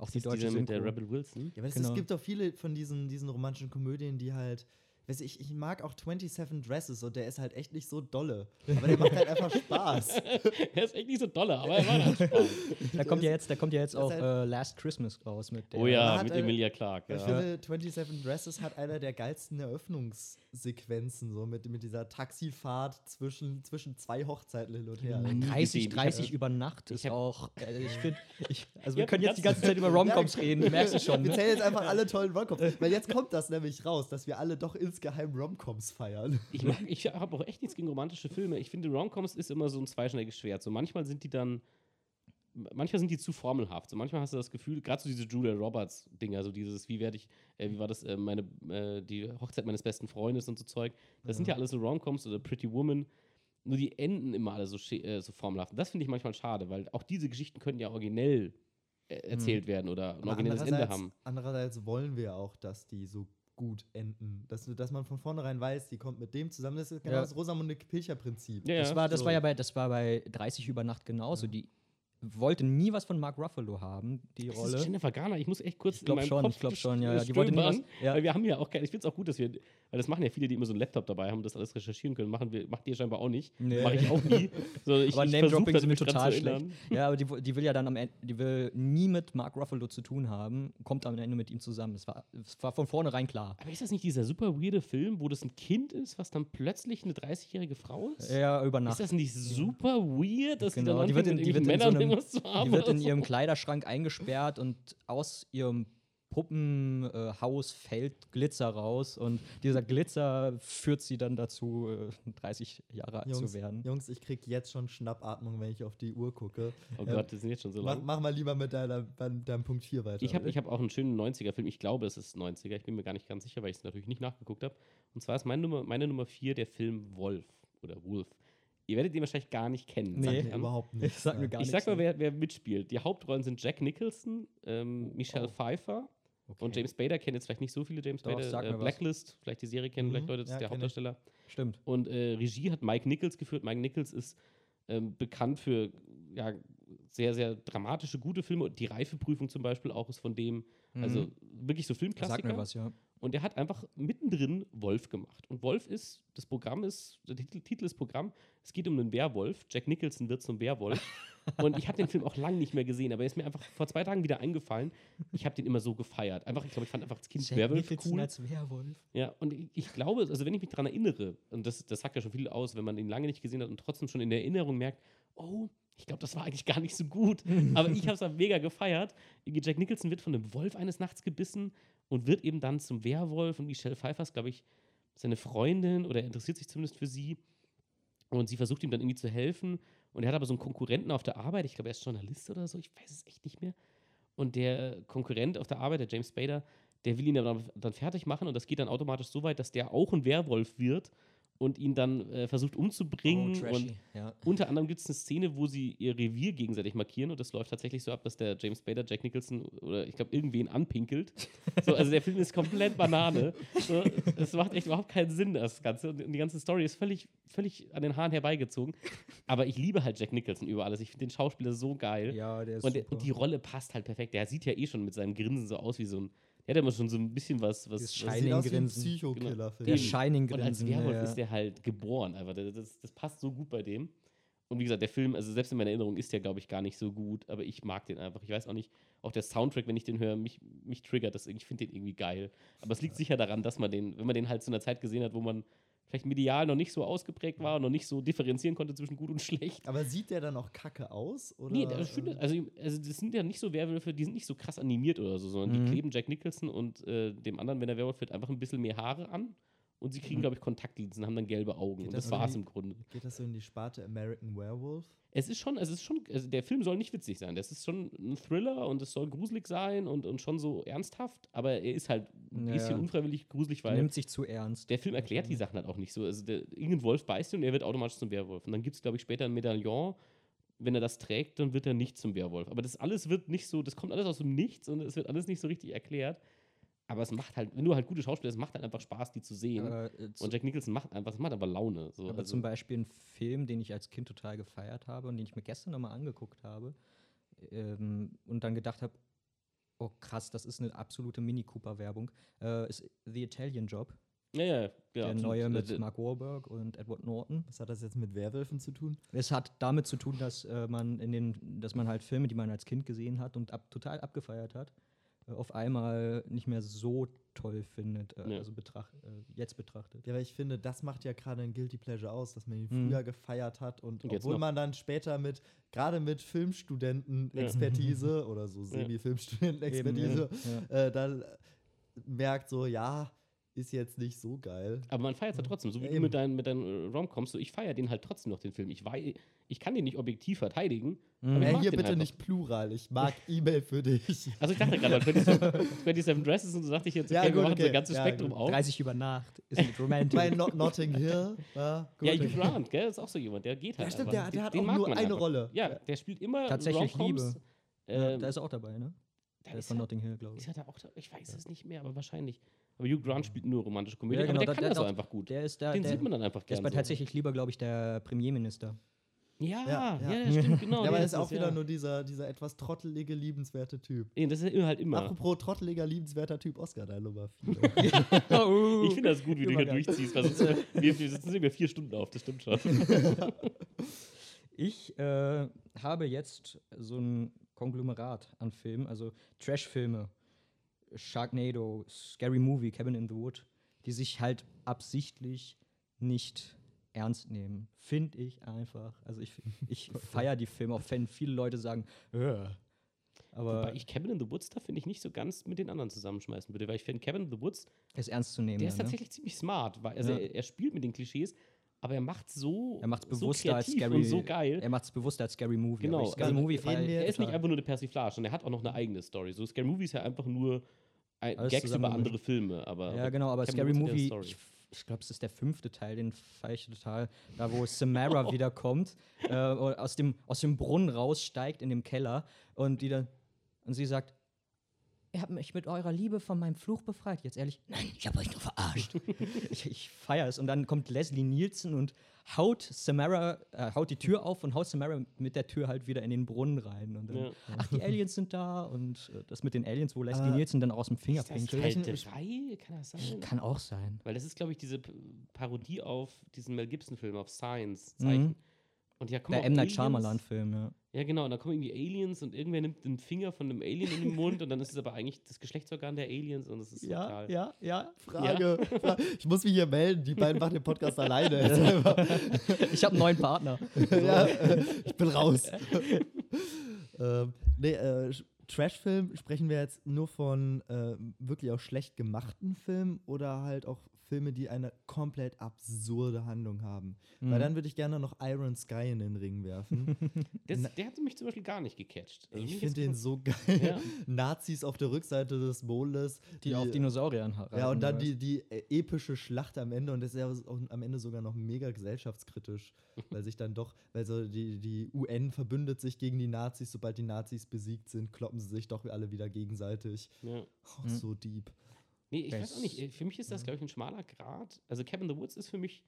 Auch die ist deutsche mit der. Rebel Wilson. Ja, aber es, Genau. es gibt auch viele von diesen, diesen romantischen Komödien, die halt. Weiß ich, ich mag auch 27 Dresses und der ist halt echt nicht so dolle. Aber der macht halt einfach Spaß. er ist echt nicht so dolle, aber er war halt Spaß. Da kommt ja jetzt, da kommt ja jetzt auch ist äh, Last Christmas raus mit der. Oh ja, hat mit eine- Emilia Clarke. Ich Ja. finde, 27 Dresses hat einer der geilsten Eröffnungssequenzen, so mit, mit dieser Taxifahrt zwischen, zwischen zwei Hochzeiten hin und her. Mhm. 30, gesehen. Ich hab- 30 über Nacht ist hab- auch. Äh, ich finde, ich, also Ich wir können jetzt die ganze Zeit über Romcoms Ja, reden, merkst du schon. Wir Ne? zählen jetzt einfach alle tollen Romcoms. Weil jetzt kommt das nämlich raus, dass wir alle doch insgeheim Romcoms feiern. Ich, mag- ich habe auch echt nichts gegen romantische Filme. Ich finde, Romcoms ist immer so ein zweischneidiges Schwert. So manchmal sind die dann, manchmal sind die zu formelhaft. So manchmal hast du das Gefühl, gerade so diese Julia Roberts Dinger, so dieses, wie werde ich, äh, wie war das, äh, meine, äh, die Hochzeit meines besten Freundes und so Zeug. Das sind ja alles so Romcoms oder Pretty Woman. Nur die enden immer alle so, äh, so formelhaft. Und das finde ich manchmal schade, weil auch diese Geschichten können ja originell äh, erzählt werden oder ein originelles Ende haben. andererseits wollen wir auch, dass die so gut enden. Dass, dass man von vornherein weiß, die kommt mit dem zusammen. Das ist genau Ja. das Rosamunde Pilcher-Prinzip. Ja, Das, war, das, so. war ja bei, das war bei 30 über Nacht genauso. Die wollte nie was von Mark Ruffalo haben, die Das Rolle. ist Jennifer Garner. Ich muss echt kurz Ich glaub in meinem schon, Kopf ich glaub schon, ja, ja. Die wollte nie was- ja. Weil wir haben ja auch kein, ich finde es auch gut, dass wir, weil das machen ja viele, die immer so einen Laptop dabei haben und das alles recherchieren können. Machen wir, macht ihr scheinbar auch nicht. Nee. Mache ich auch nie. So, ich, aber Name-Dropping sind mir total schlecht. Ja, aber die, die will ja dann am Ende, die will nie mit Mark Ruffalo zu tun haben, kommt am Ende mit ihm zusammen. Es war, es war von vornherein klar. Aber ist das nicht dieser super weirde Film, wo das ein Kind ist, was dann plötzlich eine 30-jährige Frau ist? Ja, über Nacht. Ist das nicht super weird, dass Genau, die die dann wird anfangen, in- die wird in so einem- irgendwas zu haben? Die wird in so? ihrem Kleiderschrank eingesperrt und aus ihrem Puppenhaus fällt Glitzer raus und dieser Glitzer führt sie dann dazu, äh, 30 Jahre alt Jungs, zu werden. Jungs, ich krieg jetzt schon Schnappatmung, wenn ich auf die Uhr gucke. Oh Ähm, Gott, das sind jetzt schon so Mach, lang. mach mal lieber mit deiner, deinem Punkt 4 weiter. Ich habe ich hab auch einen schönen 90er-Film. Ich glaube, es ist 90er. Ich bin mir gar nicht ganz sicher, weil ich es natürlich nicht nachgeguckt habe. Und zwar ist meine Nummer, meine Nummer 4 der Film Wolf oder Wolf. Ihr werdet ihn wahrscheinlich gar nicht kennen. Nee. sag ich überhaupt Ich nicht. sag mir gar Ich sag mal, wer, wer mitspielt. Die Hauptrollen sind Jack Nicholson, ähm, Michelle oh. Pfeiffer Okay. und James Bader. Kennen jetzt vielleicht nicht so viele James Doch, Bader. sag mir Äh, was. Blacklist, vielleicht die Serie kennen Mhm, vielleicht Leute, das ja, ist der kenn ich. Hauptdarsteller. Stimmt. Und äh, Regie hat Mike Nichols geführt. Mike Nichols ist ähm, bekannt für ja, sehr, sehr dramatische, gute Filme. Die Reifeprüfung zum Beispiel auch ist von dem, also Mhm. wirklich so Sag Filmklassiker. mir was, ja. Und er hat einfach mittendrin Wolf gemacht. Und Wolf ist, das Programm ist, der Titel, ist Programm, es geht um einen Werwolf. Jack Nicholson wird zum Werwolf. und ich habe den Film auch lange nicht mehr gesehen, aber er ist mir einfach vor zwei Tagen wieder eingefallen. Ich habe den immer so gefeiert. Einfach, ich glaube, ich fand einfach das Kind Jack Werwolf Nicholson cool. als Werwolf. Ja, und ich, ich glaube, also wenn ich mich daran erinnere, und das, das sagt ja schon viel aus, wenn man ihn lange nicht gesehen hat und trotzdem schon in der Erinnerung merkt, oh, ich glaube, das war eigentlich gar nicht so gut. Aber ich habe es mega gefeiert. Jack Nicholson wird von einem Wolf eines Nachts gebissen und wird eben dann zum Werwolf und Michelle Pfeiffer ist, glaube ich, seine Freundin oder er interessiert sich zumindest für sie. Und sie versucht ihm dann irgendwie zu helfen. Und er hat aber so einen Konkurrenten auf der Arbeit, ich glaube, er ist Journalist oder so, ich weiß es echt nicht mehr. Und der Konkurrent auf der Arbeit, der James Spader, der will ihn dann, dann fertig machen und das geht dann automatisch so weit, dass der auch ein Werwolf wird und ihn dann äh, versucht umzubringen. Oh, und. Ja. unter anderem gibt es eine Szene, wo sie ihr Revier gegenseitig markieren und das läuft tatsächlich so ab, dass der James Spader Jack Nicholson oder ich glaube irgendwen anpinkelt. So, also der Film ist komplett Banane. So, es macht echt überhaupt keinen Sinn, das Ganze. Und die ganze Story ist völlig, völlig an den Haaren herbeigezogen. Aber ich liebe halt Jack Nicholson über alles. Ich finde den Schauspieler so geil. ja, der ist Und, der, und die Rolle passt halt perfekt. Der sieht ja eh schon mit seinem Grinsen so aus wie so ein. Der hat immer schon so ein bisschen was. was, Shining Grinsen. Der. Shining und als Grinsen. Werwolf ja, ist der halt geboren. Einfach. Das, das, passt so gut bei dem. Und wie gesagt, der Film, also selbst in meiner Erinnerung ist der, glaube ich, gar nicht so gut, aber ich mag den einfach. Ich weiß auch nicht, auch der Soundtrack, wenn ich den höre, mich, mich triggert das. Ich finde den irgendwie geil. Aber es liegt sicher daran, dass man den, wenn man den halt zu einer Zeit gesehen hat, wo man vielleicht medial noch nicht so ausgeprägt war und noch nicht so differenzieren konnte zwischen gut und schlecht. Aber sieht der dann auch kacke aus? Oder, Nee, das äh, Also, also das sind ja nicht so Werwölfe, die sind nicht so krass animiert oder so, sondern Mhm. die kleben Jack Nicholson und äh, dem anderen, wenn er Werwolf wird, einfach ein bisschen mehr Haare an. Und sie kriegen, Mhm. glaube ich, Kontaktlinsen, haben dann gelbe Augen. Geht und das das war es im Grunde. Geht das so in die Sparte American Werewolf? Es ist schon, es ist schon, also der Film soll nicht witzig sein. Das ist schon ein Thriller und es soll gruselig sein und, und schon so ernsthaft, aber er ist halt ein Ja, bisschen unfreiwillig gruselig, weil nimmt sich zu ernst. der Film erklärt die Sachen halt auch nicht so. Also der, irgendein Wolf beißt ihn und er wird automatisch zum Werwolf. Und dann gibt es, glaube ich, später ein Medaillon. Wenn er das trägt, dann wird er nicht zum Werwolf. Aber das alles wird nicht so, das kommt alles aus dem Nichts und es wird alles nicht so richtig erklärt. Aber es macht halt, wenn du halt gute Schauspieler hast, macht halt einfach Spaß, die zu sehen. Aber, äh, zu- und Jack Nicholson macht einfach, macht aber Laune. So. aber Also, zum Beispiel ein Film, den ich als Kind total gefeiert habe und den ich mir gestern nochmal angeguckt habe ähm, und dann gedacht habe, oh krass, das ist eine absolute Mini Cooper-Werbung, äh, ist The Italian Job, ja, ja, ja, der absolut. neue mit Äh, Mark Wahlberg und Edward Norton. Was hat das jetzt mit Werwölfen zu tun? Es hat damit zu tun, dass äh, man in den, dass man halt Filme, die man als Kind gesehen hat und ab, total abgefeiert hat, auf einmal nicht mehr so toll findet, äh, Ja. also betracht, äh, jetzt betrachtet. Ja, weil ich finde, das macht ja gerade ein Guilty Pleasure aus, dass man ihn Mhm. früher gefeiert hat und, Und obwohl noch. man dann später mit, gerade mit Filmstudenten-Expertise oder so Semi-Filmstudenten-Expertise, äh, dann merkt so, ja, ist jetzt nicht so geil. Aber man feiert es ja trotzdem, so wie Ja, du mit deinen, mit deinen äh, Romcoms, so ich feiere den halt trotzdem noch, den Film. Ich, wei- ich kann den nicht objektiv verteidigen. Mhm. mag hier bitte halt nicht Plural, ich mag E-Mail für dich. Also ich dachte gerade, bei 27, 27 Dresses und so dachte ich jetzt, Ja, okay, wir gut, machen so okay. ein ganzes Ja, Spektrum gut. auf. 30 über Nacht ist mit Romantic. Bei Not Notting Hill. Ja, gut. Ja, Hugh Grant, gell, ist auch so jemand, der geht halt Ja, stimmt, der- der hat den auch nur eine einfach. Rolle. Ja, der spielt immer Tatsächlich Romcoms. Liebe. Ähm, ja, da ist er auch dabei, ne? da Der ist von Notting Hill, glaube ich. Ist er da auch da? Ich weiß es nicht mehr, aber wahrscheinlich. Aber Hugh Grant spielt nur romantische Komödie, Ja, genau, aber da- der kann der das auch einfach gut. Der ist da. Den der, sieht man dann einfach der ist gerne. aber so. tatsächlich lieber, glaube ich, der Premierminister. Ja, Ja, ja, ja. ja, stimmt, genau. ja, aber der er ist auch das, wieder ja. nur dieser, dieser etwas trottelige, liebenswerte Typ. Nee, Das ist halt immer. Apropos trotteliger, liebenswerter Typ, Oscar, dein Nummer 4. Ich finde das gut, wie du hier Übergang. durchziehst. Weil sonst, wir, wir sitzen über vier Stunden auf, das stimmt schon. Ich äh, habe jetzt so ein Konglomerat an Filmen, also Trash-Filme, Sharknado, Scary Movie, Cabin in the Wood, die sich halt absichtlich nicht ernst nehmen. Finde ich einfach. Also ich, ich feiere die Filme, auch wenn viele Leute sagen, äh. aber Wobei ich Cabin in the Woods da finde ich nicht so ganz mit den anderen zusammenschmeißen würde, weil ich finde Cabin in the Woods, es ernst zu nehmen. der ist dann, ne? tatsächlich ziemlich smart, weil also Ja. er, er spielt mit den Klischees, aber er macht so Er macht es so bewusster als Scary und so geil. Er macht es bewusster als Scary Movie. Genau, Scary also Movie ich er ist nicht einfach nur eine Persiflage, sondern er hat auch noch eine eigene Story. So Scary Movie ist ja einfach nur ein Gags über andere Filme, aber Ja, genau, aber Scary Movie, ich, ich glaube, es ist der fünfte Teil, den feiere ich total. Da, wo Samara wiederkommt, äh, aus, dem, aus dem Brunnen raussteigt in dem Keller und die dann, und sie sagt, ihr habt mich mit eurer Liebe von meinem Fluch befreit. Jetzt ehrlich, nein, ich habe euch nur verarscht. ich ich feiere es. Und dann kommt Leslie Nielsen und haut Samara, äh, haut die Tür auf und haut Samara mit der Tür halt wieder in den Brunnen rein. Und dann, Ja. ach, die Aliens sind da und äh, das mit den Aliens, wo Leslie Aber Nielsen dann aus dem Finger ist das pinkelt. Teil drei? Kann das sein? Kann auch sein. Weil das ist, glaube ich, diese Parodie auf diesen Mel Gibson-Film, auf Science, Mhm. Und ja, kommen Der M. Night. Shyamalan-Film, ja. Ja, genau. Und da kommen irgendwie Aliens und irgendwer nimmt den Finger von einem Alien in den Mund und dann ist es aber eigentlich das Geschlechtsorgan der Aliens und das ist total. ja, ja. Frage. Fra- Ich muss mich hier melden, die beiden machen den Podcast alleine. Ich habe einen neuen Partner. ja, äh, ich bin raus. ähm, nee, äh, Trash-Film sprechen wir jetzt nur von äh, wirklich auch schlecht gemachten Filmen oder halt auch Filme, die eine komplett absurde Handlung haben. Weil Mhm. dann würde ich gerne noch Iron Sky in den Ring werfen. Das, der hat mich zum Beispiel gar nicht gecatcht. Also ich finde den so geil. Ja. Nazis auf der Rückseite des Mondes. Die auf Dinosauriern reiten. Ja, und dann die, die äh, epische Schlacht am Ende und das ist ja auch am Ende sogar noch mega gesellschaftskritisch, weil sich dann doch, weil so die, die UN verbündet sich gegen die Nazis, sobald die Nazis besiegt sind, kloppen sie sich doch alle wieder gegenseitig. Ja. Oh, Mhm. so deep. Nee, ich weiß auch nicht. äh, Für mich ist das, glaube ich, ein schmaler Grad. Also Cabin in the Woods ist für mich,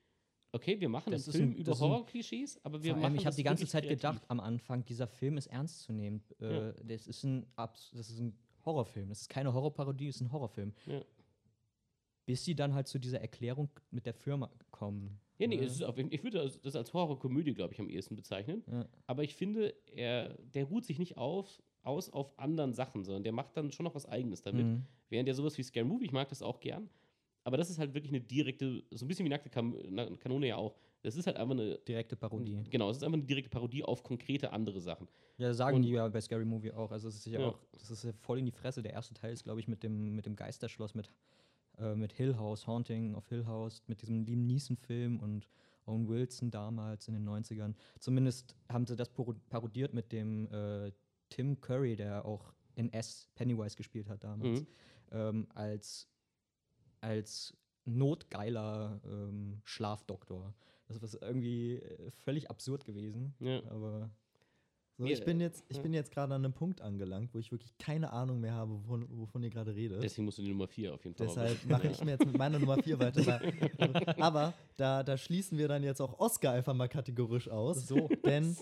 okay, wir machen Das einen Film ein- über Horror-Klischees, aber wir machen allem, ich habe die ganze Zeit kreativ. gedacht am Anfang, dieser Film ist ernst zu nehmen. Äh, Ja. Das ist ein Abs das ist ein Horrorfilm. Das ist keine Horrorparodie, das ist ein Horrorfilm. Ja. Bis sie dann halt zu dieser Erklärung mit der Firma kommen. Ja, nee, ist auf, ich würde das- das als Horrorkomödie, glaube ich, am ehesten bezeichnen. Ja. Aber ich finde, er, der ruht sich nicht auf, aus auf anderen Sachen, sondern der macht dann schon noch was Eigenes damit. Mhm. Während ja sowas wie Scare Movie, ich mag das auch gern, aber das ist halt wirklich eine direkte, so ein bisschen wie nackte Kanone ja auch. Das ist halt einfach eine, Direkte Parodie. genau, es ist einfach eine direkte Parodie auf konkrete andere Sachen. Ja, sagen Und- die ja bei Scary Movie auch. Also es ist ja, Ja. auch, das ist ja voll in die Fresse. Der erste Teil ist, glaube ich, mit dem, mit dem Geisterschloss, mit, äh, mit Hill House, Haunting of Hill House, mit diesem Liam Neeson-Film und Owen Wilson damals in den 90ern. Zumindest haben sie das paro- parodiert mit dem äh, Tim Curry, der auch in S Pennywise gespielt hat damals, Mhm. ähm, als, als notgeiler ähm, Schlafdoktor. Das ist irgendwie äh, völlig absurd gewesen. Ja. Aber So, ich bin jetzt, ich ja. bin jetzt gerade an einem Punkt angelangt, wo ich wirklich keine Ahnung mehr habe, wovon, wovon ihr gerade redet. Deswegen musst du die Nummer 4 auf jeden Fall. Deshalb mache ich mir jetzt mit meiner Nummer 4 weiter. Aber da, da schließen wir dann jetzt auch Oscar einfach mal kategorisch aus. So. Denn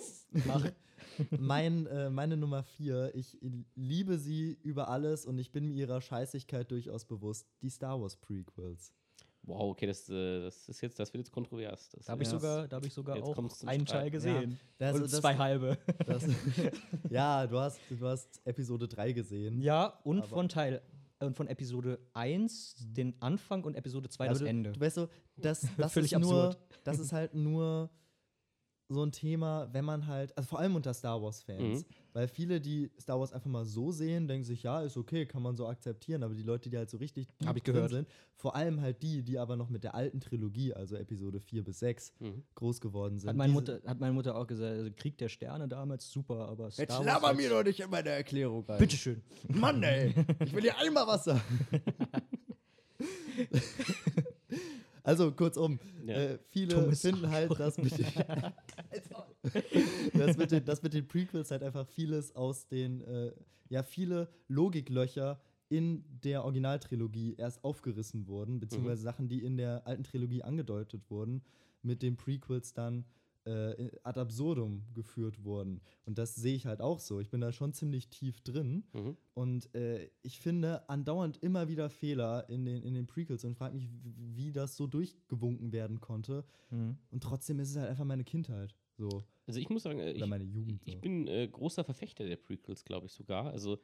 mein, äh, meine Nummer 4, ich liebe sie über alles und ich bin mir ihrer Scheißigkeit durchaus bewusst. Die Star Wars Prequels. Wow, okay, das, äh, das ist jetzt, das wird jetzt kontrovers. Das, Da habe ich Ja. sogar, da hab ich sogar auch einen. Teil gesehen. Das- und das- zwei halbe. Das, ja, du hast, du hast Episode 3 gesehen. Ja, und Aber- von Teil und von Episode 1 den Anfang und Episode 2 das Aber du, Ende. Du weißt so, das, das Völlig ist nur, absurd. das ist halt nur so ein Thema, wenn man halt, also vor allem unter Star Wars-Fans, Mhm. weil viele, die Star Wars einfach mal so sehen, denken sich, ja, ist okay, kann man so akzeptieren, aber die Leute, die halt so richtig Hab ich gehört. sind, vor allem halt die, die aber noch mit der alten Trilogie, also Episode 4 bis 6, Mhm. groß geworden sind. Hat meine, Mutter, hat meine Mutter auch gesagt, also Krieg der Sterne damals, super, aber Star Jetzt Wars laber als- mir doch nicht in meine Erklärung rein. Bitteschön. Mann, ey, ich will dir einmal was sagen. Also kurzum, Ja. äh, viele Dummes finden halt, dass mit, den, dass, mit den, dass mit den Prequels halt einfach vieles aus den, äh, ja, viele Logiklöcher in der Originaltrilogie erst aufgerissen wurden, beziehungsweise Sachen, die in der alten Trilogie angedeutet wurden, mit den Prequels dann äh, ad absurdum geführt wurden. Und das sehe ich halt auch so. Ich bin da schon ziemlich tief drin. Mhm. Und äh, ich finde andauernd immer wieder Fehler in den, in den Prequels und frage mich, wie, das so durchgewunken werden konnte. Mhm. Und trotzdem ist es halt einfach meine Kindheit. So. Also ich muss sagen, äh, Oder ich, meine Jugend. ich so. bin äh, großer Verfechter der Prequels, glaube ich sogar. Also,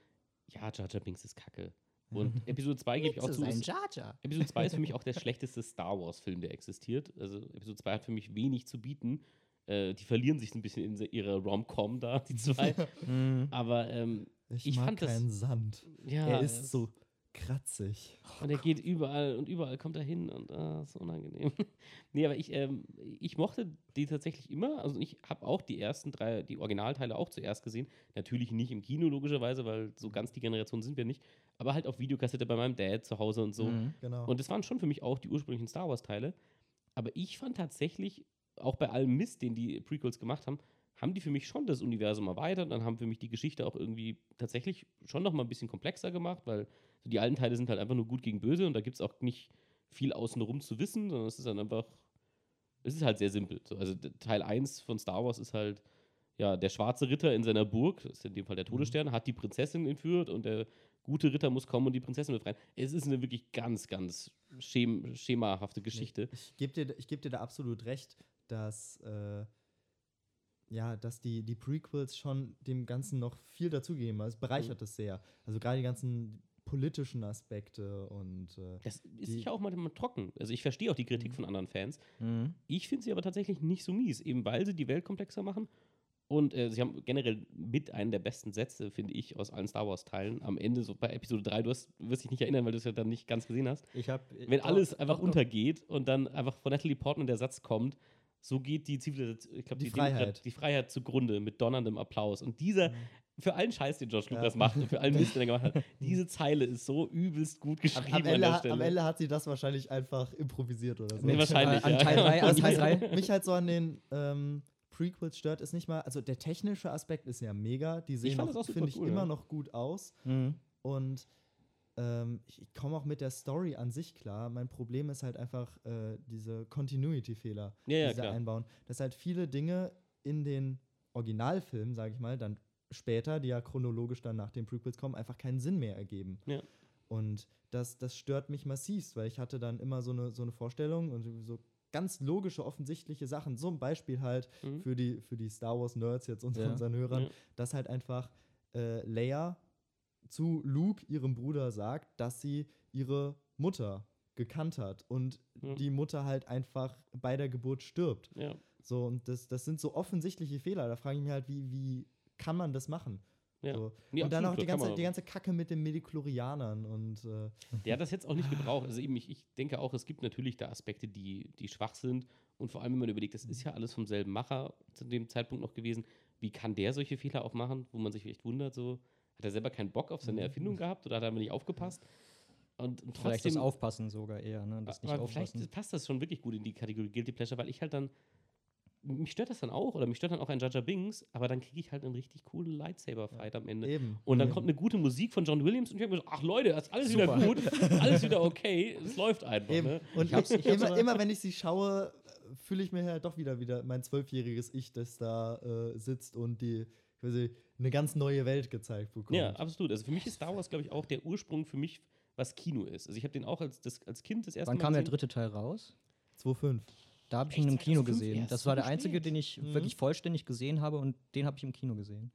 ja, Jar Jar Binks ist kacke. Und Episode 2 gebe ich auch zu. ist- Jar Jar. Episode 2 ist für mich auch der schlechteste Star Wars-Film, der existiert. Also Episode 2 hat für mich wenig zu bieten. Äh, die verlieren sich ein bisschen in ihrer Rom-Com da, die zwei. Mhm. Aber ähm, ich, ich mag fand das- keinen Sand. ja, er ist so kratzig. Und er geht überall und überall kommt er hin und ah, ist unangenehm. nee, aber ich, ähm, ich mochte die tatsächlich immer. Also ich habe auch die ersten drei, die Originalteile auch zuerst gesehen. Natürlich nicht im Kino, logischerweise, weil so ganz die Generation sind wir nicht. Aber halt auf Videokassette bei meinem Dad zu Hause und so. Mhm. Genau. Und das waren schon für mich auch die ursprünglichen Star Wars-Teile. Aber ich fand tatsächlich, auch bei allem Mist, den die Prequels gemacht haben, haben die für mich schon das Universum erweitert. Dann haben für mich die Geschichte auch irgendwie tatsächlich schon noch mal ein bisschen komplexer gemacht, weil so die alten Teile sind halt einfach nur gut gegen böse und da gibt es auch nicht viel außenrum zu wissen, sondern es ist dann einfach, es ist halt sehr simpel. So, also Teil 1 von Star Wars ist halt, ja, der schwarze Ritter in seiner Burg, das ist in dem Fall der Todesstern, hat die Prinzessin entführt und der gute Ritter muss kommen und die Prinzessin befreien. Es ist eine wirklich ganz, ganz schem schemahafte Geschichte. Ich gebe dir, ich geb dir da absolut recht, dass, äh, ja, dass die, die Prequels schon dem Ganzen noch viel dazugegeben haben. Es bereichert es sehr. Also gerade die ganzen politischen Aspekte und äh, Das ist sicher auch manchmal trocken. Also ich verstehe auch die Kritik von anderen Fans. Mhm. Ich finde sie aber tatsächlich nicht so mies, eben weil sie die Welt komplexer machen. Und äh, sie haben generell mit einen der besten Sätze, finde ich, aus allen Star Wars-Teilen. Am Ende, so bei Episode 3, du hast, wirst dich nicht erinnern, weil du es ja dann nicht ganz gesehen hast. Ich habe. Wenn alles einfach untergeht und dann einfach von Natalie Portman der Satz kommt, so geht die Zivilisation, ich glaube, Die Freiheit. die Freiheit zugrunde mit donnerndem Applaus. Und dieser, für allen Scheiß, den George Ja. Lucas macht und für allen Mist, den er gemacht hat, diese Zeile ist so übelst gut am, geschrieben am, an Ende, der hat- Stelle. am Ende hat sie das wahrscheinlich einfach improvisiert oder so. Nee, wahrscheinlich, An ja. Teil 3, an Was Teil mich, 3. mich halt so an den ähm, Prequels stört, ist nicht mal, also der technische Aspekt ist ja mega, die sehen, finde ich, cool, immer ja. noch gut aus Mhm. und ähm, ich, ich komme auch mit der Story an sich klar. Mein Problem ist halt einfach äh, diese Continuity-Fehler, Ja, ja, die sie klar. einbauen. Dass halt viele Dinge in den Originalfilmen, sage ich mal, dann später, die ja chronologisch dann nach den Prequels kommen, einfach keinen Sinn mehr ergeben. Ja. Und das, das stört mich massivst, weil ich hatte dann immer so eine, so eine Vorstellung und so ganz logische, offensichtliche Sachen. So ein Beispiel halt Mhm. für, die, für die Star Wars-Nerds jetzt unter Ja. unseren Hörern, Ja. dass halt einfach äh, Leia zu Luke, ihrem Bruder, sagt, dass sie ihre Mutter gekannt hat und Ja. die Mutter halt einfach bei der Geburt stirbt. Ja. So, und das, das sind so offensichtliche Fehler. Da frage ich mich halt, wie, wie kann man das machen? Ja. So. Nee, und dann auch die ganze, die ganze Kacke mit den Mediklorianern und äh, Der hat das jetzt auch nicht gebraucht. Also eben, ich, ich denke auch, es gibt natürlich da Aspekte, die, die schwach sind. Und vor allem, wenn man überlegt, das ist ja alles vom selben Macher zu dem Zeitpunkt noch gewesen. Wie kann der solche Fehler auch machen, wo man sich echt wundert, so, hat er selber keinen Bock auf seine Erfindung gehabt oder hat er nicht aufgepasst? Und, und Vielleicht das Aufpassen sogar eher, ne? Das nicht aber aufpassen. vielleicht passt das schon wirklich gut in die Kategorie Guilty Pleasure, weil ich halt dann, mich stört das dann auch, oder mich stört dann auch ein Jar Binks, aber dann kriege ich halt einen richtig coolen Lightsaber-Fight am Ende. eben. Und dann Mhm. kommt eine gute Musik von John Williams und ich denke mir so, ach Leute, das ist alles wieder Super. gut, alles wieder okay, es läuft einfach. Eben. Ne? Und hab's- ich, ich hab's immer, immer wenn ich sie schaue, fühle ich mir halt doch wieder wieder mein zwölfjähriges Ich, das da äh, sitzt und die quasi eine ganz neue Welt gezeigt bekommt. Ja, absolut. Also für mich ist Star Wars, glaube ich, auch der Ursprung für mich, was Kino ist. Also ich habe den auch als, das, als Kind das erste Wann Mal kam der dritte Teil raus? 2,5. Da habe ich Echt? ihn im Kino 2005 gesehen. Das war der spät? einzige, den ich Mhm. wirklich vollständig gesehen habe und den habe ich im Kino gesehen.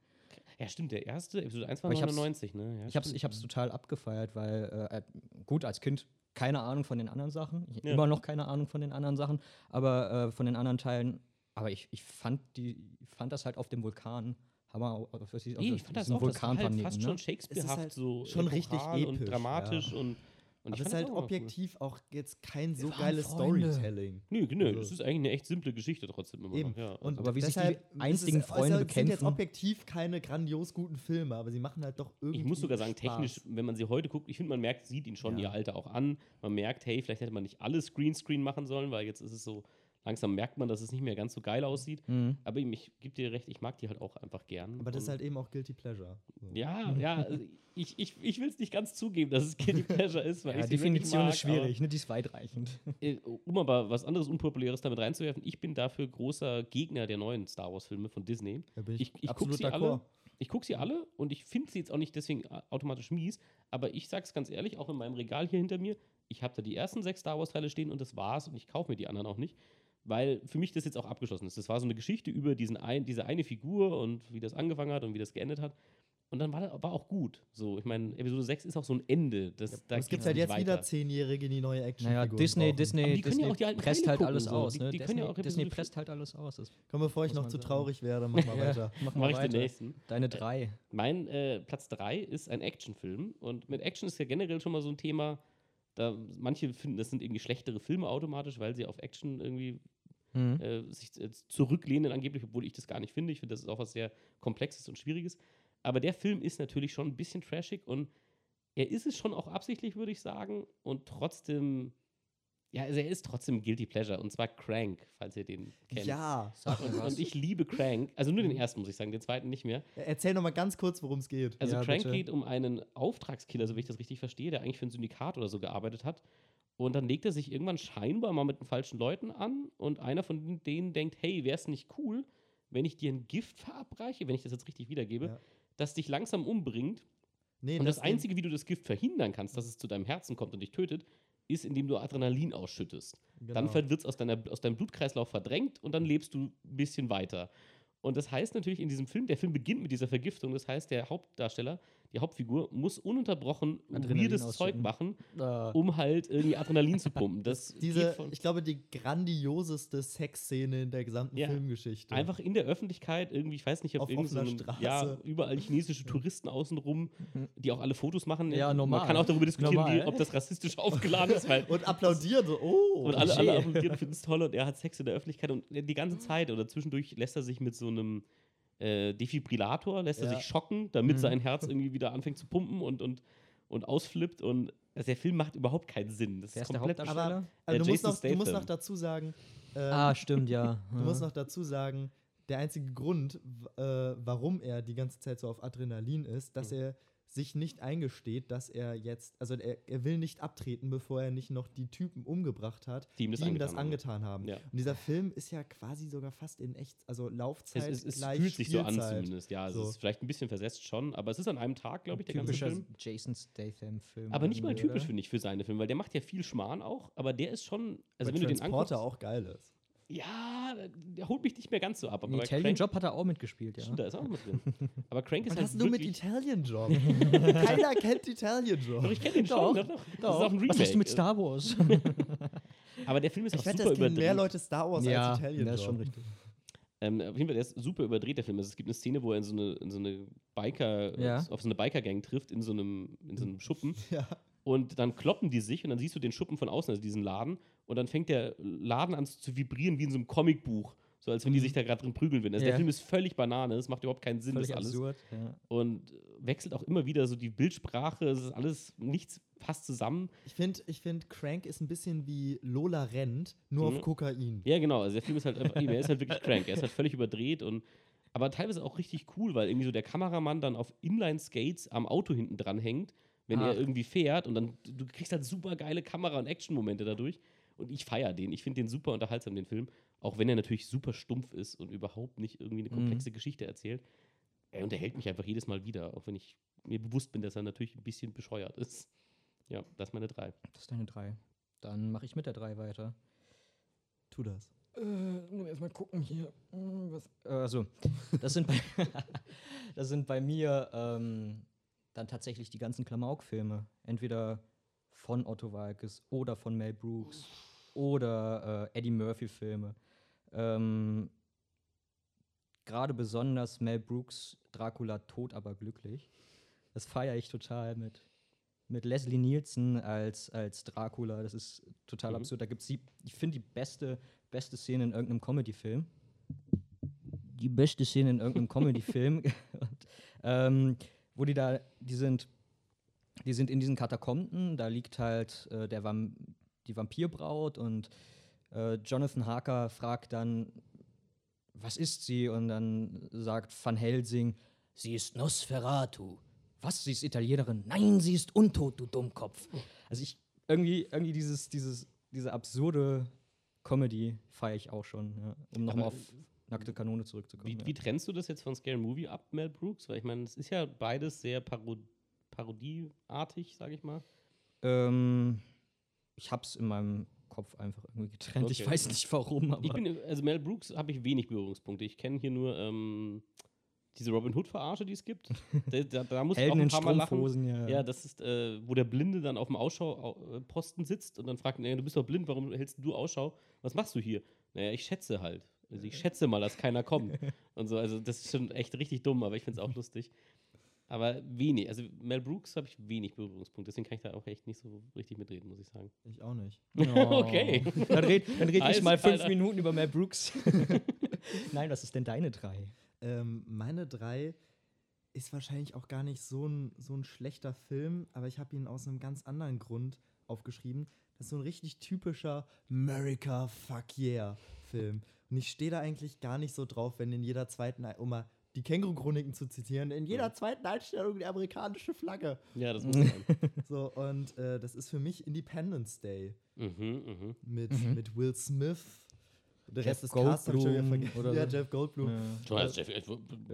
Ja, stimmt, der erste, Episode 1 war Aber ich hab's- 99, ne? Ja, Ich habe es ich hab's total abgefeiert, weil, äh, äh, gut, als Kind keine Ahnung von den anderen Sachen. Ich, Ja. Immer noch keine Ahnung von den anderen Sachen, aber äh, von den anderen Teilen. Aber ich, ich fand, die, fand das halt auf dem Vulkan. Hammer, auf, auf, auf, auf Nee, ich fand das auch, das war halt fast ne? schon Shakespearehaft, halt so schon richtig epochal und episch, dramatisch ja. und, und Aber es ist halt das auch cool. objektiv auch jetzt kein so geiles Freunde. Storytelling. Nö, nö, Also- das ist eigentlich eine echt simple Geschichte trotzdem immer Eben. noch, ja. Und Aber wie sich die einstigen Freunde also, es sind jetzt bekämpfen. objektiv keine grandios guten Filme, aber sie machen halt doch irgendwie Ich muss sogar sagen, Spaß. technisch, wenn man sie heute guckt, ich finde, man merkt, sieht ihn schon Ja. ihr Alter auch an. Man merkt, hey, vielleicht hätte man nicht alles Greenscreen machen sollen, weil jetzt ist es so Langsam merkt man, dass es nicht mehr ganz so geil aussieht. Mhm. Aber ich gebe dir recht, ich mag die halt auch einfach gern. Aber das ist halt eben auch Guilty Pleasure. So. Ja, ja, also ich, ich, ich will es nicht ganz zugeben, dass es Guilty Pleasure ist, weil Ja, ich Definition mag, ist schwierig, ne? Die ist weitreichend. Äh, um aber was anderes Unpopuläres damit reinzuwerfen, ich bin dafür großer Gegner der neuen Star Wars-Filme von Disney. Da bin Ich, ich gucke absolut sie alle. Ich gucke sie alle und ich finde sie jetzt auch nicht deswegen a- automatisch mies, aber ich sag's ganz ehrlich, auch in meinem Regal hier hinter mir, ich habe da die ersten sechs Star Wars-Teile stehen und das war's und ich kaufe mir die anderen auch nicht, weil für mich das jetzt auch abgeschlossen ist. Das war so eine Geschichte über diesen ein, diese eine Figur und wie das angefangen hat und wie das geendet hat. Und dann war, war auch gut. So, ich meine, Episode 6 ist auch so ein Ende. Das, da es gibt halt jetzt wieder weiter. Zehnjährige, die neue action Naja, Disney, Disney, die können ja Disney auch die alten presst halt gucken, alles so. aus. Die- Ne? die können Disney, ja auch Disney presst halt alles aus. Das Komm, bevor ich noch zu sagen. traurig werde, mach mal Ja. weiter. mach Mach mal ich den weiter. nächsten. Deine drei. Mein äh, Platz 3 ist ein Actionfilm. Und mit Action ist ja generell schon mal so ein Thema. Da manche finden, das sind irgendwie schlechtere Filme automatisch, weil sie auf Action irgendwie Mhm. äh, sich äh, zurücklehnen angeblich, obwohl ich das gar nicht finde. Ich finde, das ist auch was sehr Komplexes und Schwieriges. Aber der Film ist natürlich schon ein bisschen trashig und er ist es schon auch absichtlich, würde ich sagen. Und trotzdem, ja, also er ist trotzdem Guilty Pleasure. Und zwar Crank, falls ihr den kennt. Ja. Sag Und, und ich liebe Crank. Also nur den ersten, muss ich sagen, den zweiten nicht mehr. Erzähl noch mal ganz kurz, worum es geht. Also Ja, Crank bitte. geht um einen Auftragskiller, so wie ich das richtig verstehe, der eigentlich für ein Syndikat oder so gearbeitet hat. Und dann legt er sich irgendwann scheinbar mal mit den falschen Leuten an und einer von denen denkt, hey, wäre es nicht cool, wenn ich dir ein Gift verabreiche, wenn ich das jetzt richtig wiedergebe, Ja. das dich langsam umbringt. Nee, Und das Einzige, wie du das Gift verhindern kannst, dass es zu deinem Herzen kommt und dich tötet, ist, indem du Adrenalin ausschüttest. Dann genau. wird es aus, deiner- aus deinem Blutkreislauf verdrängt und dann lebst du ein bisschen weiter. Und das heißt natürlich in diesem Film, der Film beginnt mit dieser Vergiftung, das heißt, der Hauptdarsteller, die Hauptfigur, muss ununterbrochen weirdes Zeug machen, Äh, um halt irgendwie Adrenalin zu pumpen. Das Diese, ich glaube, die grandioseste Sexszene in der gesamten Ja, Filmgeschichte. einfach in der Öffentlichkeit irgendwie, ich weiß nicht, auf, Auf irgendeinem, offener Straße. ja, überall chinesische Touristen außenrum, die auch alle Fotos machen. Ja, Man normal. kann auch darüber diskutieren, wie, ob das rassistisch aufgeladen ist, weil Und applaudieren so, oh. Und alle, alle applaudieren, finden es toll und er hat Sex in der Öffentlichkeit und die ganze Zeit oder zwischendurch lässt er sich mit so einem äh, Defibrillator, lässt er Ja. sich schocken, damit Mhm. sein Herz irgendwie wieder anfängt zu pumpen und, und, und ausflippt und also der Film macht überhaupt keinen Sinn. Das Wer ist ist der komplett Hauptdarsteller? Aber Äh, also du, musst noch, du musst noch dazu sagen, ähm, ah, stimmt, ja. du musst noch dazu sagen, der einzige Grund, äh, warum er die ganze Zeit so auf Adrenalin ist, dass Mhm. er sich nicht eingesteht, dass er jetzt, also er, er will nicht abtreten, bevor er nicht noch die Typen umgebracht hat, Die ihm das ihm das angetan angetan haben. Ja. Und dieser Film ist ja quasi sogar fast in echt, also Laufzeit es, es, es gleich fühlt sich so an Spielzeit. zumindest, ja. Es So. ist vielleicht ein bisschen versetzt schon, aber es ist an einem Tag, glaube ich, der ganze Typischer Film. Jason Statham-Film. Aber nicht mal typisch, finde ich, für seine Filme, weil der macht ja viel Schmarrn auch, aber der ist schon, also Weil wenn du den anguckst, Transporter auch geil ist. Ja, der holt mich nicht mehr ganz so ab. Aber Italian Crank- Job hat er auch mitgespielt, ja. Stimmt, da ist auch mit drin. Aber Crank ist Was halt hast du mit Italian Job? Keiner kennt Italian Job. Doch, ich kenne den schon. Doch, Doch, doch. Das ist auch ein Remake. Was hast du mit Star Wars? Aber der Film ist Ich auch wette, super es kennen überdreht. mehr Leute Star Wars als Italian das ist schon Job. richtig. Ähm, auf jeden Fall, der ist super überdreht, der Film. Also es gibt eine Szene, wo er in so eine, in so eine Biker, Ja. auf so eine Biker-Gang trifft, in so einem, in so einem Schuppen. Ja. Und dann kloppen die sich und dann siehst du den Schuppen von außen, also diesen Laden. Und dann fängt der Laden an zu vibrieren wie in so einem Comicbuch. So als wenn die sich da gerade drin prügeln würden. Also der Ja. Film ist völlig Banane, es macht überhaupt keinen Sinn, Völlig das alles. absurd. Ja. Und wechselt auch immer wieder so die Bildsprache, es ist alles, nichts passt zusammen. Ich finde, ich find, Crank ist ein bisschen wie Lola rennt, nur Mhm. auf Kokain. Ja, genau. Also der Film ist halt einfach, er ist halt wirklich crank. Er ist halt völlig überdreht und aber teilweise auch richtig cool, weil irgendwie so der Kameramann dann auf Inline-Skates am Auto hinten dran hängt, wenn Ach. er irgendwie fährt und dann du kriegst halt super geile Kamera- und Action-Momente dadurch. Und ich feiere den. Ich finde den super unterhaltsam, den Film. Auch wenn er natürlich super stumpf ist und überhaupt nicht irgendwie eine Mhm. komplexe Geschichte erzählt. Er unterhält mich einfach jedes Mal wieder, auch wenn ich mir bewusst bin, dass er natürlich ein bisschen bescheuert ist. Ja, das ist meine drei. Das ist deine drei. Dann mache ich mit der drei weiter. Tu das. Äh, muss erstmal gucken hier. Hm, Was? Also, das sind bei, das sind bei mir ähm, dann tatsächlich die ganzen Klamauk-Filme. Entweder von Otto Walkes oder von Mel Brooks oder äh, Eddie Murphy-Filme. Ähm, Gerade besonders Mel Brooks Dracula tot, aber glücklich. Das feiere ich total mit, mit Leslie Nielsen als, als Dracula. Das ist total Mhm. absurd. Da gibt es, ich finde, die beste, beste Szene in irgendeinem Comedy-Film. Die beste Szene in irgendeinem Comedy-Film. Ähm, wo die da, die sind, die sind in diesen Katakomben, da liegt halt äh, der Vam die Vampirbraut und Äh, Jonathan Harker fragt dann, was ist sie? Und dann sagt Van Helsing, sie ist Nosferatu. Was, sie ist Italienerin? Nein, sie ist untot, du Dummkopf. Also ich, irgendwie, irgendwie dieses, dieses, diese absurde Comedy feiere ich auch schon, ja, um nochmal auf nackte Kanone zurückzukommen. Wie, ja. wie trennst du das jetzt von Scary Movie ab, Mel Brooks? Weil ich meine, es ist ja beides sehr Paro parodieartig, sage ich mal. Ähm, ich hab's in meinem Kopf einfach irgendwie getrennt. Ich Okay. weiß nicht warum, aber. Ich bin, also Mel Brooks habe ich wenig Berührungspunkte. Ich kenne hier nur ähm, diese Robin Hood-Verarsche, die es gibt. da, da, da muss ich auch ein in paar Mal lachen. Ja. Ja, das ist, äh, wo der Blinde dann auf dem Ausschauposten sitzt und dann fragt, naja, du bist doch blind, warum hältst du Ausschau? Was machst du hier? Naja, ich schätze halt. Also ich schätze mal, dass keiner kommt. und so, also das ist schon echt richtig dumm, aber ich finde es auch lustig. Aber wenig, also Mel Brooks habe ich wenig Berührungspunkte, deswegen kann ich da auch echt nicht so richtig mitreden, muss ich sagen. Ich auch nicht. Okay. Dann red, dann red ich mal fünf Eiskalt. Minuten über Mel Brooks. Nein, was ist denn deine drei? Ähm, meine drei ist wahrscheinlich auch gar nicht so ein, so ein schlechter Film, aber ich habe ihn aus einem ganz anderen Grund aufgeschrieben. Das ist so ein richtig typischer America Fuck Yeah Film. Und ich stehe da eigentlich gar nicht so drauf, wenn in jeder zweiten, Ei- um mal die Känguru-Chroniken zu zitieren, in jeder zweiten Einstellung die amerikanische Flagge. Ja, das muss sein. So, und äh, das ist für mich Independence Day mhm, mhm. mit, mit Will Smith. Der Jeff Rest des Casts hab ich schon wieder vergessen. oder ja. Jeff Goldblum. Ja. Also Jeff, äh,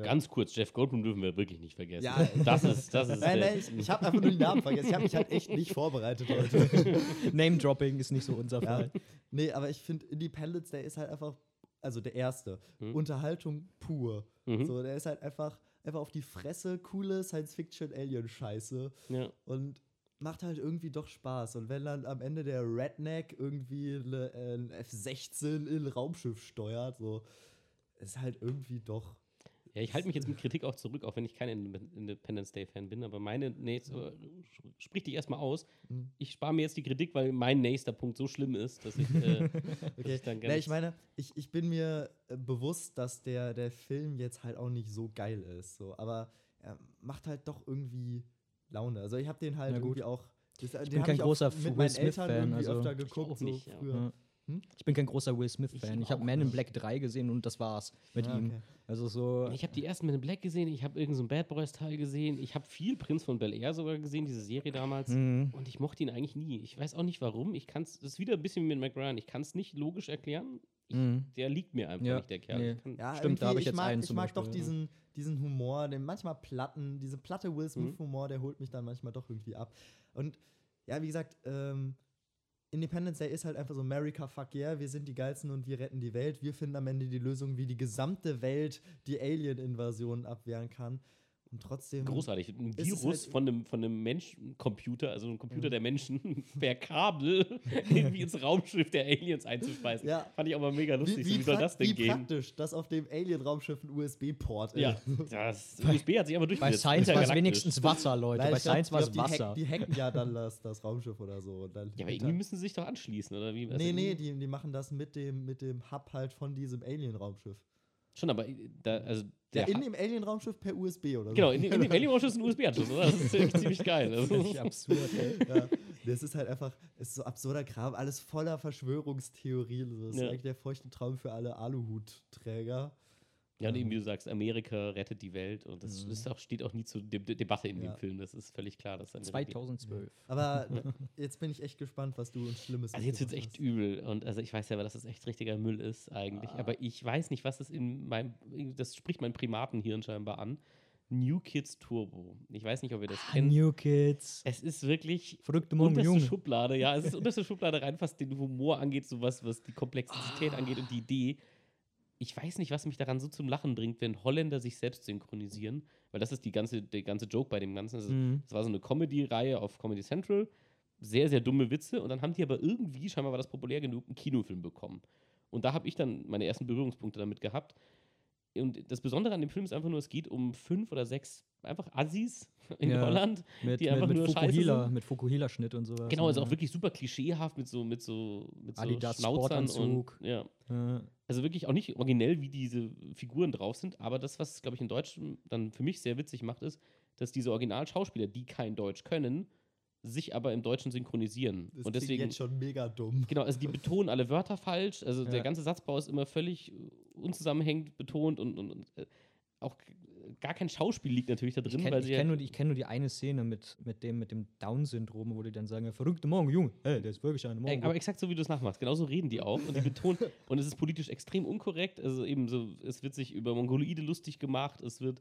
Ganz kurz, Jeff Goldblum dürfen wir wirklich nicht vergessen. Ja. das ist, das ist. Nein, der- nein, ich, ich habe einfach nur die Namen vergessen. Ich habe mich halt echt nicht vorbereitet heute. Name-Dropping ist nicht so unser ja. Fall. Nee, aber ich finde, Independence Day ist halt einfach, also der erste, Mhm. Unterhaltung pur. Mhm. So, der ist halt einfach, einfach auf die Fresse, coole Science-Fiction-Alien-Scheiße ja. und macht halt irgendwie doch Spaß. Und wenn dann am Ende der Redneck irgendwie äh, ein F-16 in ein Raumschiff steuert, so, ist halt irgendwie doch. Ja, ich halte mich jetzt mit Kritik auch zurück, auch wenn ich kein Inde- Independence Day-Fan bin, aber meine, nee, jetzt, äh, sprich dich erstmal aus. Mhm. Ich spare mir jetzt die Kritik, weil mein nächster Punkt so schlimm ist, dass ich, äh, dass Okay. ich dann gar Nee, nichts- ich meine, ich, ich bin mir äh, bewusst, dass der, der Film jetzt halt auch nicht so geil ist. So. Aber er macht halt doch irgendwie Laune. Also ich habe den halt irgendwie auch. Das, den bin kein ich auch großer mit Will meinen Smith-Fan, Eltern irgendwie also öfter ich geguckt. auch nicht, so ja. früher. Ja. Hm? Ich bin kein großer Will Smith-Fan. Ich Ich habe Man in. Black 3 gesehen und das war's mit Ah, ihm. okay. Also so. Ich habe die ersten Men in Black gesehen, ich habe irgendeinen so Bad Boys-Teil gesehen, ich habe viel Prinz von Bel Air sogar gesehen, diese Serie damals. Mhm. Und ich mochte ihn eigentlich nie. Ich weiß auch nicht warum. Ich kann es, das ist wieder ein bisschen wie mit McRyan. Ich kann es nicht logisch erklären. Ich, Mhm. Der liegt mir einfach Ja, nicht, der Kerl. nee. Ich kann, Ja, Stimmt, da irgendwie, hab ich jetzt mag, einen ich mag doch Beispiel, ja. diesen, diesen Humor, den manchmal platten, diese platte Will Mhm. Smith-Humor, der holt mich dann manchmal doch irgendwie ab. Und ja, wie gesagt, ähm, Independence Day ist halt einfach so America fuck yeah, wir sind die geilsten und wir retten die Welt. Wir finden am Ende die Lösung, wie die gesamte Welt die Alien-Invasion abwehren kann. Und trotzdem. Großartig. Ein Virus halt- von einem, von einem Menschencomputer, also ein Computer Ja. der Menschen, per Kabel irgendwie ins Raumschiff der Aliens einzuspeisen. Ja. Fand ich aber mega lustig. wie, so, wie, wie soll das denn wie gehen? praktisch, dass auf dem Alien-Raumschiff ein USB-Port Ja, ist. das USB hat sich aber Bei durchgesetzt. Science war es wenigstens Wasser, Leute. Nein, Bei Science war es Wasser. hack- Die hacken ja dann das, das Raumschiff oder so. Und dann Ja, aber irgendwie müssen sie sich doch anschließen, oder wie? Also Nee, nee, die, die machen das mit dem, mit dem Hub halt von diesem Alien-Raumschiff. Schon, aber da, also Ja, der in dem Alien-Raumschiff per USB oder so. Genau, in, in dem Alien-Raumschiff ist ein USB-Anschluss, oder? Das ist ziemlich, geil. Also, Völlig absurd, ey. ja, das ist halt einfach, es ist so absurder Kram, alles voller Verschwörungstheorien. Das ist Ja. eigentlich der feuchte Traum für alle Aluhutträger. Ja, und eben, wie du sagst, Amerika rettet die Welt und das Mhm. ist auch, steht auch nie zur De De Debatte in Ja. dem Film. Das ist völlig klar. Dass dann 2012. Aber jetzt bin ich echt gespannt, was du uns Schlimmes Also jetzt wird es echt übel und also ich weiß ja, dass das echt richtiger Müll ist eigentlich, Ah. aber ich weiß nicht, was das in meinem, das spricht mein Primatenhirn scheinbar an. New Kids Turbo. Ich weiß nicht, ob ihr das Ah, kennt. New Kids. Es ist wirklich Verrückte unterste Junge. Schublade, ja, es ist unterste Schublade rein, was den Humor angeht, sowas, was die Komplexität Ah. angeht und die Idee. Ich weiß nicht, was mich daran so zum Lachen bringt, wenn Holländer sich selbst synchronisieren, weil das ist die ganze, der ganze Joke bei dem Ganzen. Es ist- Mhm. es war so eine Comedy-Reihe auf Comedy Central. Sehr, sehr dumme Witze. Und dann haben die aber irgendwie, scheinbar war das populär genug, einen Kinofilm bekommen. Und da habe ich dann meine ersten Berührungspunkte damit gehabt. Und das Besondere an dem Film ist einfach nur, es geht um fünf oder sechs einfach Assis in Ja. Holland. Mit, die mit, einfach mit nur scheiße Fukuhila, sind. mit Fukuhila-Schnitt und sowas. Genau, also ja. auch wirklich super klischeehaft mit so, mit so, mit so Adidas Schnauzern und ja. Ja. Also wirklich auch nicht originell, wie diese Figuren drauf sind, aber das, was, glaube ich, in Deutsch dann für mich sehr witzig macht, ist, dass diese Originalschauspieler, die kein Deutsch können, sich aber im Deutschen synchronisieren. Das und klingt deswegen. jetzt schon mega dumm. Genau, also die betonen alle Wörter falsch. Also Ja. der ganze Satzbau ist immer völlig unzusammenhängend betont und, und, und äh, auch gar kein Schauspiel liegt natürlich da Ich drin, kenne weil sie kenn nur, die- ich kenn nur die eine Szene mit, mit dem, mit dem Down-Syndrom, wo die dann sagen, verrückte Morgen, Junge, hey, der ist wirklich eine Äh, Morgen. aber exakt so, wie du es nachmachst. Genauso reden die auch und die betonen. und es ist politisch extrem unkorrekt. Also eben so, es wird sich über Mongoloide lustig gemacht, es wird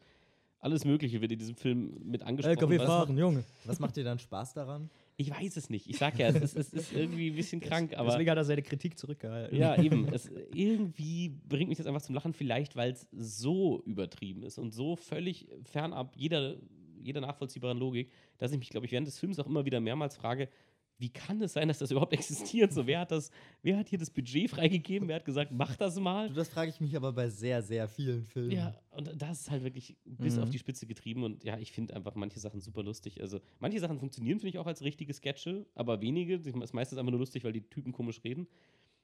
alles Mögliche wird in diesem Film mit angesprochen. LKW was- fahren, Junge. Was macht dir dann Spaß daran? Ich weiß es nicht. Ich sag ja, es ist, es ist irgendwie ein bisschen krank, aber. Deswegen hat er seine Kritik zurückgehalten. Ja, eben. Es, irgendwie bringt mich das einfach zum Lachen, vielleicht weil es so übertrieben ist und so völlig fernab jeder, jeder nachvollziehbaren Logik, dass ich mich, glaube ich, während des Films auch immer wieder mehrmals frage, wie kann es sein, dass das überhaupt existiert? So, wer hat das, wer hat hier das Budget freigegeben? Wer hat gesagt, mach das mal? Du, das frage ich mich aber bei sehr, sehr vielen Filmen. Ja, und das ist halt wirklich bis Mhm. auf die Spitze getrieben und ja, ich finde einfach manche Sachen super lustig. Also manche Sachen funktionieren, finde ich, auch als richtige Sketche, aber wenige. Das ist einfach nur lustig, weil die Typen komisch reden.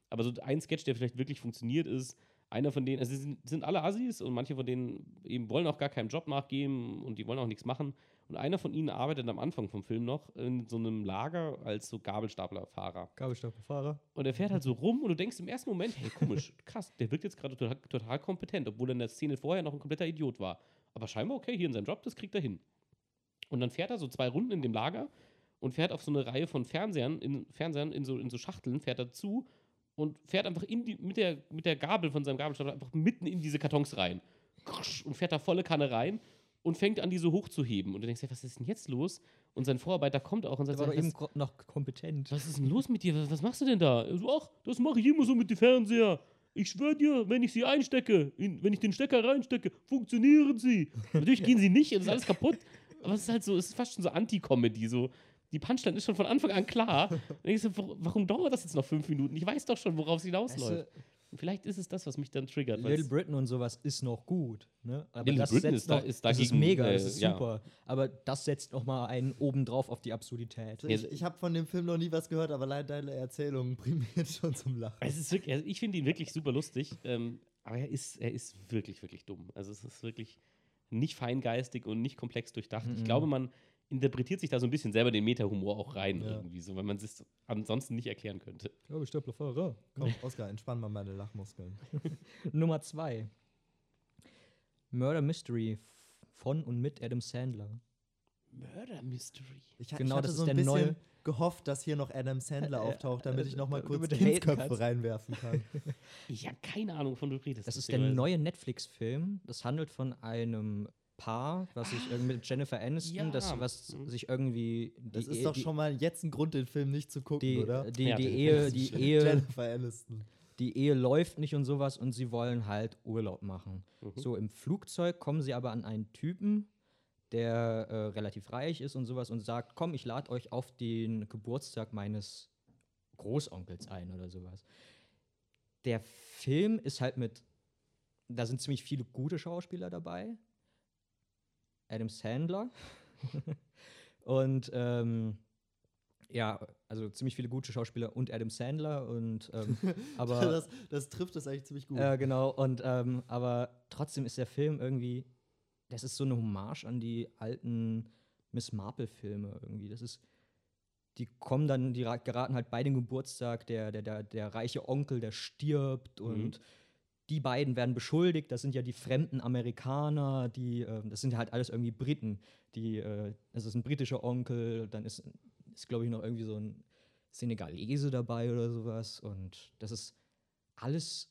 Aber so ein Sketch, der vielleicht wirklich funktioniert, ist einer von denen, also sie sind, sind alle Assis und manche von denen eben wollen auch gar keinem Job nachgeben und die wollen auch nichts machen. Und einer von ihnen arbeitet am Anfang vom Film noch in so einem Lager als so Gabelstaplerfahrer. Gabelstaplerfahrer. Und er fährt halt so rum und du denkst im ersten Moment, hey, komisch, krass, der wirkt jetzt gerade total, total kompetent, obwohl er in der Szene vorher noch ein kompletter Idiot war. Aber scheinbar, okay, hier in seinem Job, das kriegt er hin. Und dann fährt er so zwei Runden in dem Lager und fährt auf so eine Reihe von Fernsehern, in, Fernsehern in, so, in so Schachteln, fährt er zu und fährt einfach in die, mit, der, mit der Gabel von seinem Gabelstapler einfach mitten in diese Kartons rein. Und fährt da volle Kanne rein und fängt an, die so hochzuheben. Und du denkst, hey, was ist denn jetzt los? Und sein Vorarbeiter kommt auch und sagt, war doch was- eben noch kompetent. was ist denn los mit dir? Was, was machst du denn da? So, ach, das mache ich immer so mit dem Fernseher. Ich schwöre dir, wenn ich sie einstecke, in, wenn ich den Stecker reinstecke, funktionieren sie. Natürlich gehen sie nicht, es ist alles kaputt. Aber es ist halt so, es ist fast schon so Anti-Comedy. So. Die Punchline ist schon von Anfang an klar. Und ich so, warum, warum dauert das jetzt noch fünf Minuten? Ich weiß doch schon, worauf es hinausläuft. Weißt Und Vielleicht ist es das, was mich dann triggert. Little Britain und sowas ist noch gut. Ne? Aber Little das Britain setzt ist da- noch, ist das ist dagegen, mega, äh, das ist ja. super. Aber das setzt noch mal einen obendrauf auf die Absurdität. Ich ich habe von dem Film noch nie was gehört, aber allein deine Erzählung jetzt schon zum Lachen. Es ist wirklich, also ich finde ihn wirklich super lustig, ähm, aber er ist, er ist wirklich, wirklich dumm. Also es ist wirklich nicht feingeistig und nicht komplex durchdacht. Ich Mhm. glaube, man interpretiert sich da so ein bisschen selber den Meta-Humor auch rein Ja. irgendwie, so, weil man es ansonsten nicht erklären könnte. Gabelstaplerfahrer. Komm, Oskar, entspann mal meine Lachmuskeln. Nummer zwei. Murder Mystery von und mit Adam Sandler. Murder Mystery. Ich, ha- Genau, ich hatte das ist so ein der bisschen neue- gehofft, dass hier noch Adam Sandler Äh, auftaucht, damit äh, ich noch mal kurz Kindsköpfe reinwerfen kann. Ich habe keine Ahnung, wovon du redest. Das ist der neue Netflix-Film. Das handelt von einem Paar, was sich irgendwie mit Jennifer Aniston, ja. das was Mhm. sich irgendwie Das ist Ehe- doch schon mal jetzt ein Grund, den Film nicht zu gucken, die, oder? die, Ja, die Ehe, die. Ehe, Jennifer Aniston. die Ehe läuft nicht und sowas und sie wollen halt Urlaub machen. Mhm. So im Flugzeug kommen sie aber an einen Typen, der äh, relativ reich ist und sowas und sagt, komm, ich lade euch auf den Geburtstag meines Großonkels ein oder sowas. Der Film ist halt mit, da sind ziemlich viele gute Schauspieler dabei. Adam Sandler und ähm, ja, also ziemlich viele gute Schauspieler und Adam Sandler und ähm, aber das, das trifft es eigentlich ziemlich gut. äh, genau, und ähm, aber trotzdem ist der Film irgendwie, das ist so eine Hommage an die alten Miss Marple-Filme irgendwie. Das ist, die kommen dann, die ra- geraten halt bei dem Geburtstag, der, der, der, der reiche Onkel, der stirbt und die beiden werden beschuldigt, das sind ja die fremden Amerikaner, die, ähm, das sind ja halt alles irgendwie Briten, die, äh, das ist ein britischer Onkel, dann ist, ist glaube ich, noch irgendwie so ein Senegalese dabei oder sowas und das ist alles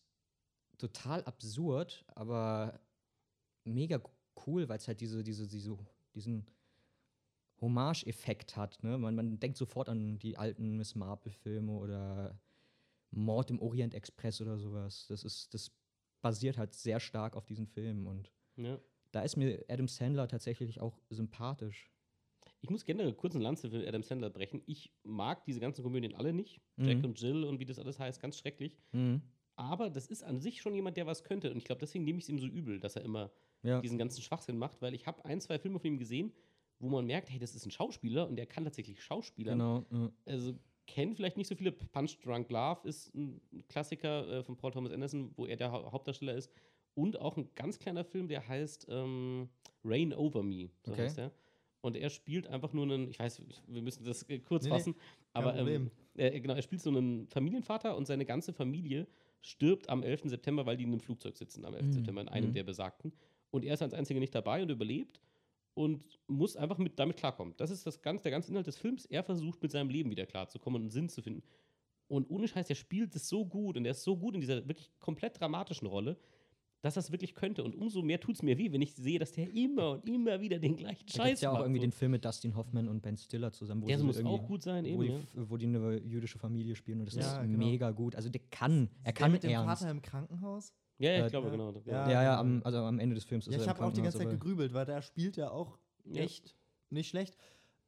total absurd, aber mega cool, weil es halt diese, diese, diese, diesen Hommage-Effekt hat. Ne? Man, man denkt sofort an die alten Miss Marple-Filme oder Mord im Orient Express oder sowas. Das ist, das basiert halt sehr stark auf diesen Filmen und Ja. da ist mir Adam Sandler tatsächlich auch sympathisch. Ich muss generell kurz eine Lanze für Adam Sandler brechen. Ich mag diese ganzen Komödien alle nicht. Jack Mhm. und Jill und wie das alles heißt, ganz schrecklich. Aber das ist an sich schon jemand, der was könnte. Und ich glaube, deswegen nehme ich es ihm so übel, dass er immer Ja. diesen ganzen Schwachsinn macht, weil ich habe ein, zwei Filme von ihm gesehen, wo man merkt, hey, das ist ein Schauspieler und der kann tatsächlich Schauspieler. Genau. ja. Also kennen vielleicht nicht so viele. Punch Drunk Love ist ein Klassiker äh, von Paul Thomas Anderson, wo er der Hau- Hauptdarsteller ist. Und auch ein ganz kleiner Film, der heißt ähm, Rain Over Me. So Okay. heißt der. Und er spielt einfach nur einen, ich weiß, wir müssen das äh, kurz Nee, nee, fassen, aber ähm, er, genau, er spielt so einen Familienvater und seine ganze Familie stirbt am 11. September, weil die in einem Flugzeug sitzen, am 11. Mhm. September, in einem Mhm. der besagten. Und er ist als einziger nicht dabei und überlebt und muss einfach mit, damit klarkommen. Das ist das ganz, der ganze Inhalt des Films. Er versucht mit seinem Leben wieder klarzukommen und einen Sinn zu finden. Und ohne Scheiß, der spielt es so gut und er ist so gut in dieser wirklich komplett dramatischen Rolle, dass er es wirklich könnte. Und umso mehr tut es mir weh, wenn ich sehe, dass der immer und immer wieder den gleichen Da Scheiß gibt ja auch macht. irgendwie so. den Film mit Dustin Hoffman und Ben Stiller zusammen, wo Der sie muss irgendwie- auch gut sein, wo, eben. die, Ja. wo die eine jüdische Familie spielen und das Ja, ist genau. mega gut. Also der kann, er Der kann mit dem ernst. Vater im Krankenhaus. Ja, ja, Äh, ich glaube, ja. genau. Ja. Ja, ja, am, also am Ende des Films ist Ja, er ich habe auch die ganze Zeit gegrübelt, weil der spielt ja auch Ja. echt nicht schlecht.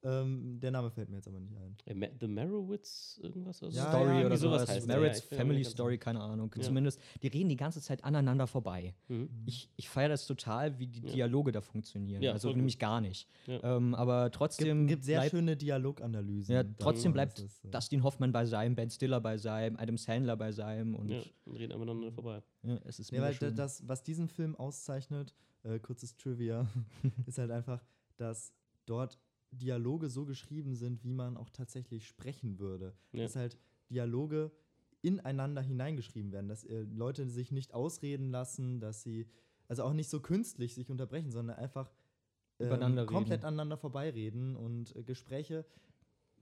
Ähm, der Name fällt mir jetzt aber nicht ein. The Marrowitz, irgendwas? oder so? Ja, Story ja, oder sowas. sowas mir Family Story, keine Ahnung. Ja. Zumindest, die reden die ganze Zeit aneinander vorbei. Mhm. Ich, ich feiere das total, wie die Ja. Dialoge da funktionieren. Ja, also nämlich gar nicht. Ja. Ähm, aber trotzdem Gibt, gibt sehr bleibt, schöne Dialoganalysen. ja, trotzdem bleibt es, äh, Dustin Hoffman bei seinem, Ben Stiller bei seinem, Adam Sandler bei seinem und Ja, und reden aneinander vorbei. ja, es ist weil schön. das, was diesen Film auszeichnet, äh, kurzes Trivia, ist halt einfach, dass dort Dialoge so geschrieben sind, wie man auch tatsächlich sprechen würde. Ja. Dass halt Dialoge ineinander hineingeschrieben werden, dass äh, Leute sich nicht ausreden lassen, dass sie, also auch nicht so künstlich sich unterbrechen, sondern einfach ähm, komplett reden. aneinander vorbeireden und äh, Gespräche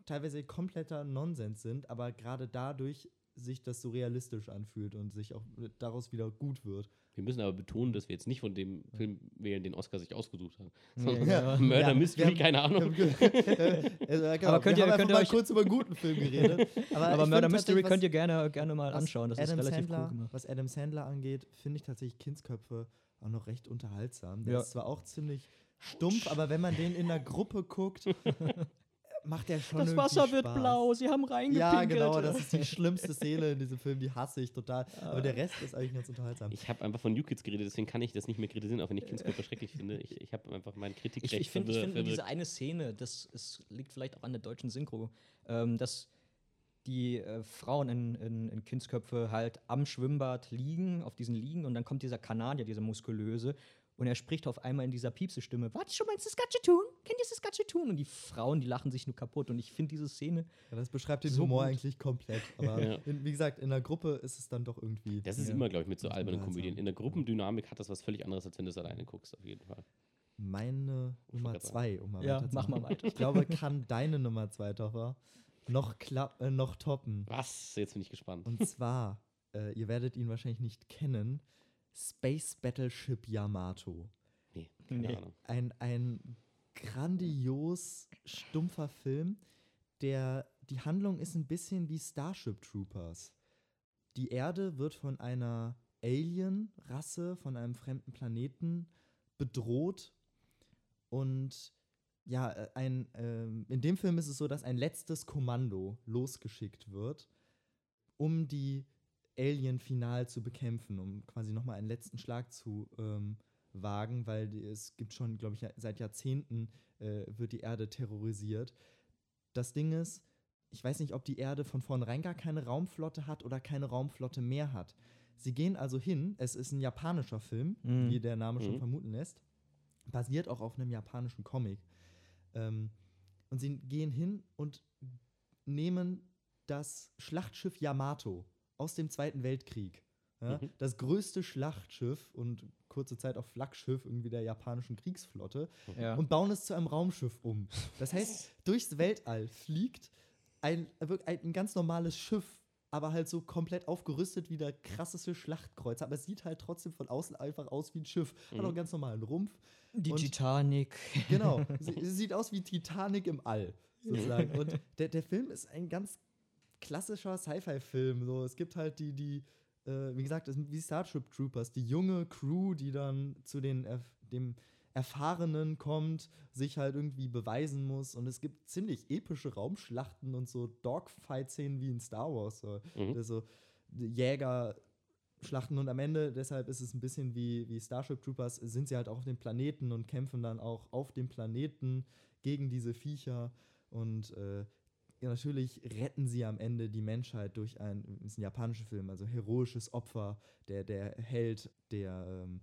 teilweise kompletter Nonsens sind, aber gerade dadurch sich das so realistisch anfühlt und sich auch äh, daraus wieder gut wird. Wir müssen aber betonen, dass wir jetzt nicht von dem Film wählen, den Oscar sich ausgesucht hat. Sondern ja. Murder Ja, Mystery, haben- keine Ahnung. Wir haben ge- äh, genau, Aber könnt wir ihr- haben könnt ihr mal euch- kurz über einen guten Film geredet. Aber, aber Murder Mystery könnt ihr gerne, gerne mal anschauen. Das ist Adam relativ Sandler, cool gemacht. Was Adam Sandler angeht, finde ich tatsächlich Kindsköpfe auch noch recht unterhaltsam. Der Ja. ist zwar auch ziemlich stumpf, aber wenn man den in der Gruppe guckt, macht der schon Das Wasser wird Spaß. blau, sie haben reingepinkelt. Ja, genau, das ist die schlimmste Szene in diesem Film, die hasse ich total. Aber der Rest ist eigentlich ganz unterhaltsam. Ich habe einfach von New Kids geredet, deswegen kann ich das nicht mehr kritisieren, auch wenn ich Kindskörper schrecklich finde. Ich, ich habe einfach meinen Ich, Kritikrecht ich finde ich verwir- find nur diese eine Szene, das ist, liegt vielleicht auch an der deutschen Synchro, ähm, dass die äh, Frauen in, in, in Kindsköpfe halt am Schwimmbad liegen, auf diesen Liegen, und dann kommt dieser Kanadier, dieser muskulöse, und er spricht auf einmal in dieser Piepse-Stimme: Warte schon mal, Saskatchewan? Kennt ihr Saskatchewan? Und die Frauen, die lachen sich nur kaputt. Und ich finde diese Szene, Ja, das beschreibt den So Humor gut. eigentlich komplett. Aber Ja. in, wie gesagt, in der Gruppe ist es dann doch irgendwie. Das ist Ja. immer, glaube ich, mit so Das ist albernen unterhaltsam. Komödien. In der Gruppendynamik hat das was völlig anderes, als wenn du es alleine guckst, auf jeden Fall. meine Nummer zwei, um mal Ja, mach mal weiter. Ich glaube, kann deine Nummer zwei, Toffer, noch, klapp, äh, noch toppen. Was? Jetzt bin ich gespannt. Und zwar, äh, ihr werdet ihn wahrscheinlich nicht kennen, Space Battleship Yamato. Nee, keine Nee. Ahnung. Ein, ein grandios stumpfer Film, der, die Handlung ist ein bisschen wie Starship Troopers. Die Erde wird von einer Alien-Rasse, von einem fremden Planeten bedroht und ja, äh, ein, ähm, in dem Film ist es so, dass ein letztes Kommando losgeschickt wird, um die Alien final zu bekämpfen, um quasi nochmal einen letzten Schlag zu ähm, wagen, weil die, es gibt schon, glaube ich, seit Jahrzehnten äh, wird die Erde terrorisiert. Das Ding ist, ich weiß nicht, ob die Erde von vornherein gar keine Raumflotte hat oder keine Raumflotte mehr hat. Sie gehen also hin, es ist ein japanischer Film, Mhm. wie der Name schon Mhm. vermuten lässt, basiert auch auf einem japanischen Comic. Ähm, und sie gehen hin und nehmen das Schlachtschiff Yamato aus dem Zweiten Weltkrieg. Ja, Mhm. Das größte Schlachtschiff und kurze Zeit auch Flaggschiff irgendwie der japanischen Kriegsflotte ja. und bauen es zu einem Raumschiff um. Das heißt, durchs Weltall fliegt ein, ein, ein ganz normales Schiff, aber halt so komplett aufgerüstet wie der krasseste Schlachtkreuz. Aber es sieht halt trotzdem von außen einfach aus wie ein Schiff. Hat auch Mhm. einen ganz normalen Rumpf. die und- Titanic. Genau. sie, sie sieht aus wie Titanic im All, sozusagen. Und der, der Film ist ein ganz klassischer Sci-Fi-Film. So, es gibt halt die, die, äh, wie gesagt, wie Starship Troopers, die junge Crew, die dann zu den erf dem Erfahrenen kommt, sich halt irgendwie beweisen muss. Und es gibt ziemlich epische Raumschlachten und so Dogfight-Szenen wie in Star Wars. So, Mhm. so Jäger. Schlachten und am Ende, deshalb ist es ein bisschen wie, wie Starship Troopers, sind sie halt auch auf dem Planeten und kämpfen dann auch auf dem Planeten gegen diese Viecher und äh, natürlich retten sie am Ende die Menschheit durch ein, ist ein japanischer Film, also heroisches Opfer, der, der Held, der ähm,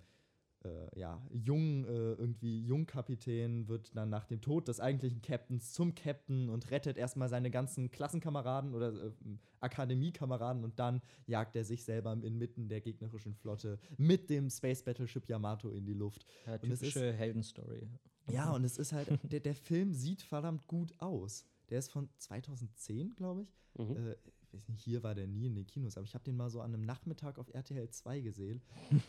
äh, ja, jungen, äh, irgendwie Jungkapitän wird dann nach dem Tod des eigentlichen Captains zum Captain und rettet erstmal seine ganzen Klassenkameraden oder äh, Akademiekameraden und dann jagt er sich selber inmitten der gegnerischen Flotte mit dem Space Battleship Yamato in die Luft. Ja, Und es typische Heldenstory. Ja, und es ist halt, der, der Film sieht verdammt gut aus. Der ist von 2010, glaube ich. Mhm. Äh, ich weiß nicht, hier war der nie in den Kinos, aber ich habe den mal so an einem Nachmittag auf RTL 2 gesehen.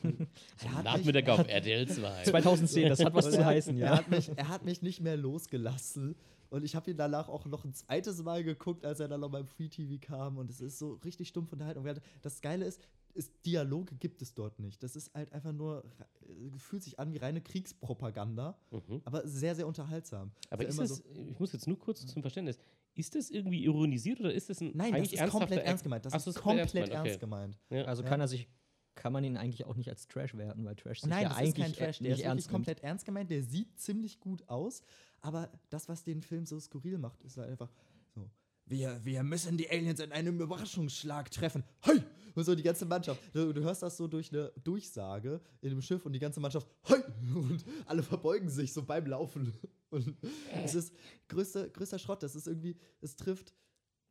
Er Nachmittag er auf RTL 2. 2010, das hat was zu er, heißen, Er ja. hat, mich, er hat mich nicht mehr losgelassen. Und ich habe ihn danach auch noch ein zweites Mal geguckt, als er dann noch beim Free TV kam. Und es ist so richtig stumpf unterhalten. Und das Geile ist, ist, Dialoge gibt es dort nicht. Das ist halt einfach nur, äh, fühlt sich an wie reine Kriegspropaganda, Mhm. aber sehr, sehr unterhaltsam. Aber ist immer das, ich muss jetzt nur kurz zum Verständnis, ist das irgendwie ironisiert oder ist das ein Nein, das ist komplett ernst gemeint. Das Ach so, ist komplett gemeint, ernst gemeint. Ja. Also Ja. kann er sich, kann man ihn eigentlich auch nicht als Trash werten, weil Trash sich Nein, ja das eigentlich ist kein Trash. Der ist wirklich nimmt. komplett ernst gemeint. Der sieht ziemlich gut aus. Aber das, was den Film so skurril macht, ist halt einfach so. Wir, wir müssen die Aliens in einem Überraschungsschlag treffen. Hey! Und so die ganze Mannschaft. Du, du hörst das so durch eine Durchsage in dem Schiff und die ganze Mannschaft. Hey! Und alle verbeugen sich so beim Laufen. Und es ist größter, größter Schrott. Das ist irgendwie, es trifft.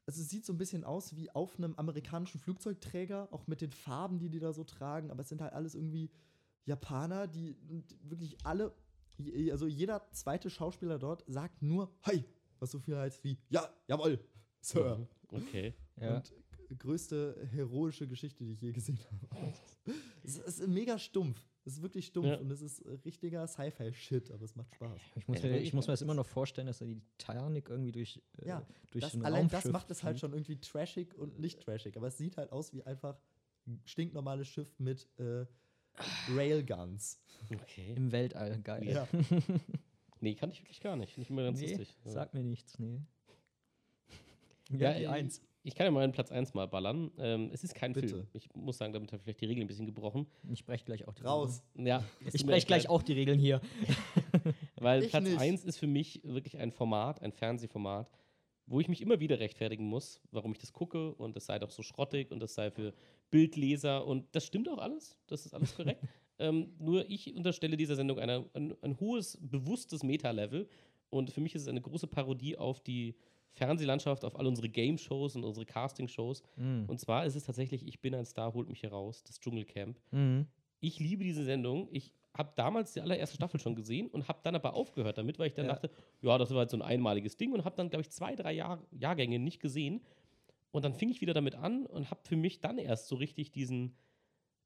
Also es sieht so ein bisschen aus wie auf einem amerikanischen Flugzeugträger, auch mit den Farben, die die da so tragen. Aber es sind halt alles irgendwie Japaner, die wirklich alle, also jeder zweite Schauspieler dort sagt nur Hi, was so viel heißt wie Ja, jawohl, Sir. Okay. Ja. Und größte heroische Geschichte, die ich je gesehen habe. es ist mega stumpf. Es ist wirklich stumpf Ja. und es ist richtiger Sci-Fi-Shit, aber es macht Spaß. Ich muss, Ja, mir, da ich muss mir das immer noch vorstellen, dass er die Titanic irgendwie durch, äh, Ja, durch Das, ein allein das Raumschiff macht es halt schon irgendwie trashig und nicht trashig. Aber es sieht halt aus wie einfach ein stinknormales Schiff mit äh, Railguns. Okay. im Weltall. Geil. Ja. Nee, kann ich wirklich gar nicht. Ich immer ganz nee, lustig. Ja. sag mir nichts, nee. Ja, die äh, Eins. Ich kann ja mal einen Platz 1 mal ballern. Ähm, es ist kein Bitte. Film. Ich muss sagen, damit habe ich vielleicht die Regeln ein bisschen gebrochen. Ich breche gleich auch die Raus. Ja, Regeln. es Ich breche gleich auch die Regeln hier. Weil Ich Platz nicht. 1 ist für mich wirklich ein Format, ein Fernsehformat, wo ich mich immer wieder rechtfertigen muss, warum ich das gucke und das sei doch so schrottig und das sei für Bildleser und das stimmt auch alles. Das ist alles korrekt. ähm, nur ich unterstelle dieser Sendung eine, ein, ein hohes, bewusstes Meta-Level und für mich ist es eine große Parodie auf die Fernsehlandschaft, auf all unsere Game-Shows und unsere Casting-Shows. Mhm. Und zwar ist es tatsächlich, ich bin ein Star, holt mich hier raus, das Dschungelcamp. Mhm. Ich liebe diese Sendung. Ich habe damals die allererste Staffel schon gesehen und habe dann aber aufgehört damit, weil ich dann Ja. dachte, ja, das war halt so ein einmaliges Ding und habe dann, glaube ich, zwei, drei Jahr Jahrgänge nicht gesehen. Und dann fing ich wieder damit an und habe für mich dann erst so richtig diesen,